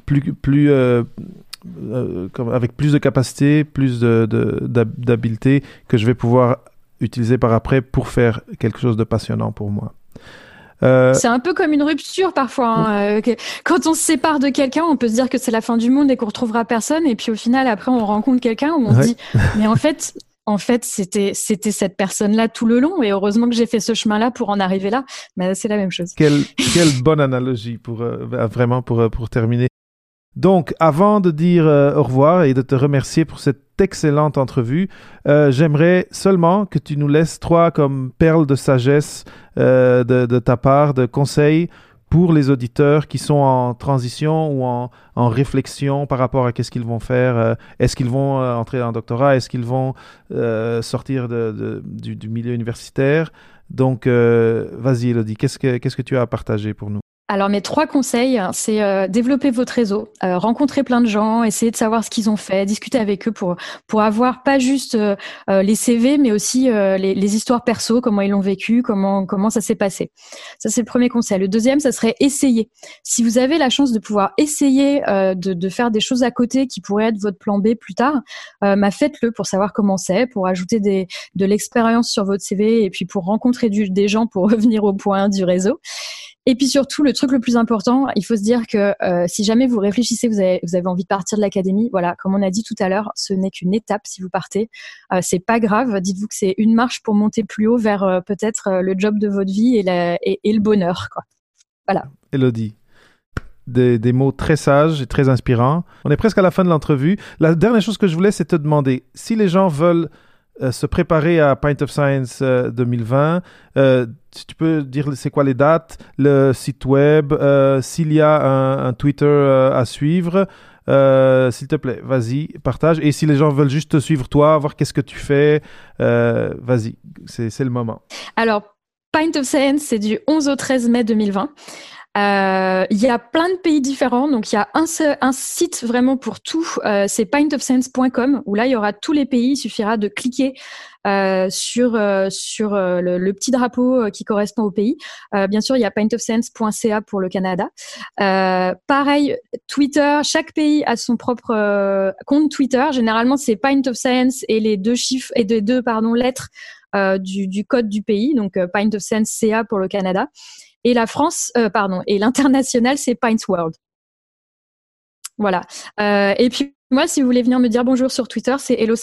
plus, plus, euh, euh, avec plus de capacité, plus de, d'habileté que je vais pouvoir utiliser par après pour faire quelque chose de passionnant pour moi. Euh, c'est un peu comme une rupture parfois. Hein, euh, quand on se sépare de quelqu'un, on peut se dire que c'est la fin du monde et qu'on retrouvera personne. Et puis au final, après, on rencontre quelqu'un où on se dit, mais en fait, en fait, c'était c'était cette personne-là tout le long. Et heureusement que j'ai fait ce chemin-là pour en arriver là. Mais c'est la même chose. Quelle quelle bonne analogie pour euh, vraiment pour pour terminer. Donc, avant de dire euh, au revoir et de te remercier pour cette excellente entrevue, euh, j'aimerais seulement que tu nous laisses trois comme perles de sagesse euh, de, ta part, de conseils pour les auditeurs qui sont en transition ou en, réflexion par rapport à qu'est-ce qu'ils vont faire. Est-ce qu'ils vont entrer dans un doctorat? Est-ce qu'ils vont sortir de, du, milieu universitaire? Donc, vas-y, Elodie, qu'est-ce que, qu'est-ce que tu as à partager pour nous? Alors mes trois conseils, c'est euh, développer votre réseau, euh, rencontrer plein de gens, essayer de savoir ce qu'ils ont fait, discuter avec eux pour pour avoir pas juste euh, les CV, mais aussi les, histoires perso, comment ils l'ont vécu, comment comment ça s'est passé. Ça c'est le premier conseil. Le deuxième, ça serait essayer. Si vous avez la chance de pouvoir essayer de, faire des choses à côté qui pourraient être votre plan B plus tard, bah faites-le pour savoir comment c'est, pour ajouter de l'expérience sur votre CV et puis pour rencontrer des gens pour revenir au point du réseau. Et puis surtout, le truc le plus important, il faut se dire que euh, si jamais vous réfléchissez, vous avez, vous avez envie de partir de l'académie, voilà, comme on a dit tout à l'heure, ce n'est qu'une étape si vous partez. Euh, c'est pas grave. Dites-vous que c'est une marche pour monter plus haut vers euh, peut-être euh, le job de votre vie et, le bonheur. Voilà. Elodie. Des, mots très sages et très inspirants. On est presque à la fin de l'entrevue. La dernière chose que je voulais, c'est te demander si les gens veulent euh, se préparer à Pint of Science 2020. Euh, euh, si tu peux dire c'est quoi les dates, le site web, s'il y a un, Twitter à suivre. S'il te plaît, vas-y, partage. Et si les gens veulent juste te suivre toi, voir qu'est-ce que tu fais, vas-y, c'est le moment. Alors, Pint of Science, c'est du 11 au 13 mai 2020. Euh, il y a plein de pays différents, donc il y a un, un site vraiment pour tout, euh, c'est pintofsense.com, où là il y aura tous les pays, il suffira de cliquer euh, sur euh, sur euh, le, le, petit drapeau qui correspond au pays. bien sûr, il y a pintofsense.ca pour le Canada. pareil, Twitter, chaque pays a son propre compte Twitter. Généralement, c'est Pint of Science et les deux chiffres et les deux pardon lettres du, du, code du pays, donc Pint of Sense CA pour le Canada. Et la France, euh, pardon, et l'international, c'est Pints World. Voilà. et puis moi, si vous voulez venir me dire bonjour sur Twitter, c'est Hello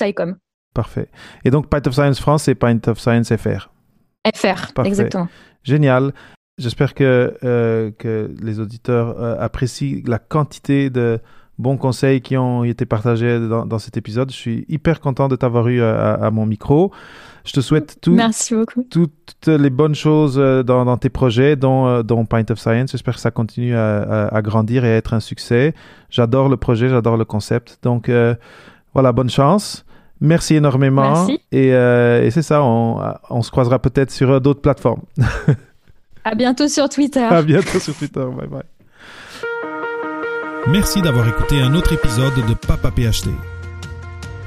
Parfait. Et donc, Pint of Science France, c'est Pint of Science FR. FR, exactement. Génial. J'espère que, euh, que les auditeurs euh, apprécient la quantité de bons conseils qui ont été partagés dans, dans cet épisode. Je suis hyper content de t'avoir eu à, à, mon micro. Je te souhaite tout, Merci beaucoup. toutes les bonnes choses euh, dans, dans tes projets, dont, dont Pint of Science. J'espère que ça continue à, à, grandir et à être un succès. J'adore le projet, j'adore le concept. Donc voilà, bonne chance. Merci énormément. Merci. Et, et c'est ça, on, on se croisera peut-être sur d'autres plateformes. À bientôt sur Twitter. À bientôt sur Twitter. Bye bye. Merci d'avoir écouté un autre épisode de Papa PhD.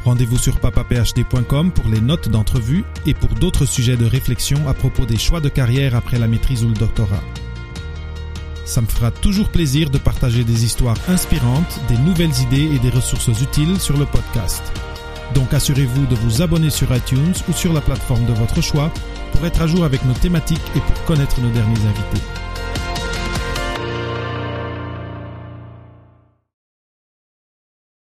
Rendez-vous sur papaphd.com pour les notes d'entrevue et pour d'autres sujets de réflexion à propos des choix de carrière après la maîtrise ou le doctorat. Ça me fera toujours plaisir de partager des histoires inspirantes, des nouvelles idées et des ressources utiles sur le podcast. Donc assurez-vous de vous abonner sur iTunes ou sur la plateforme de votre choix pour être à jour avec nos thématiques et pour connaître nos derniers invités.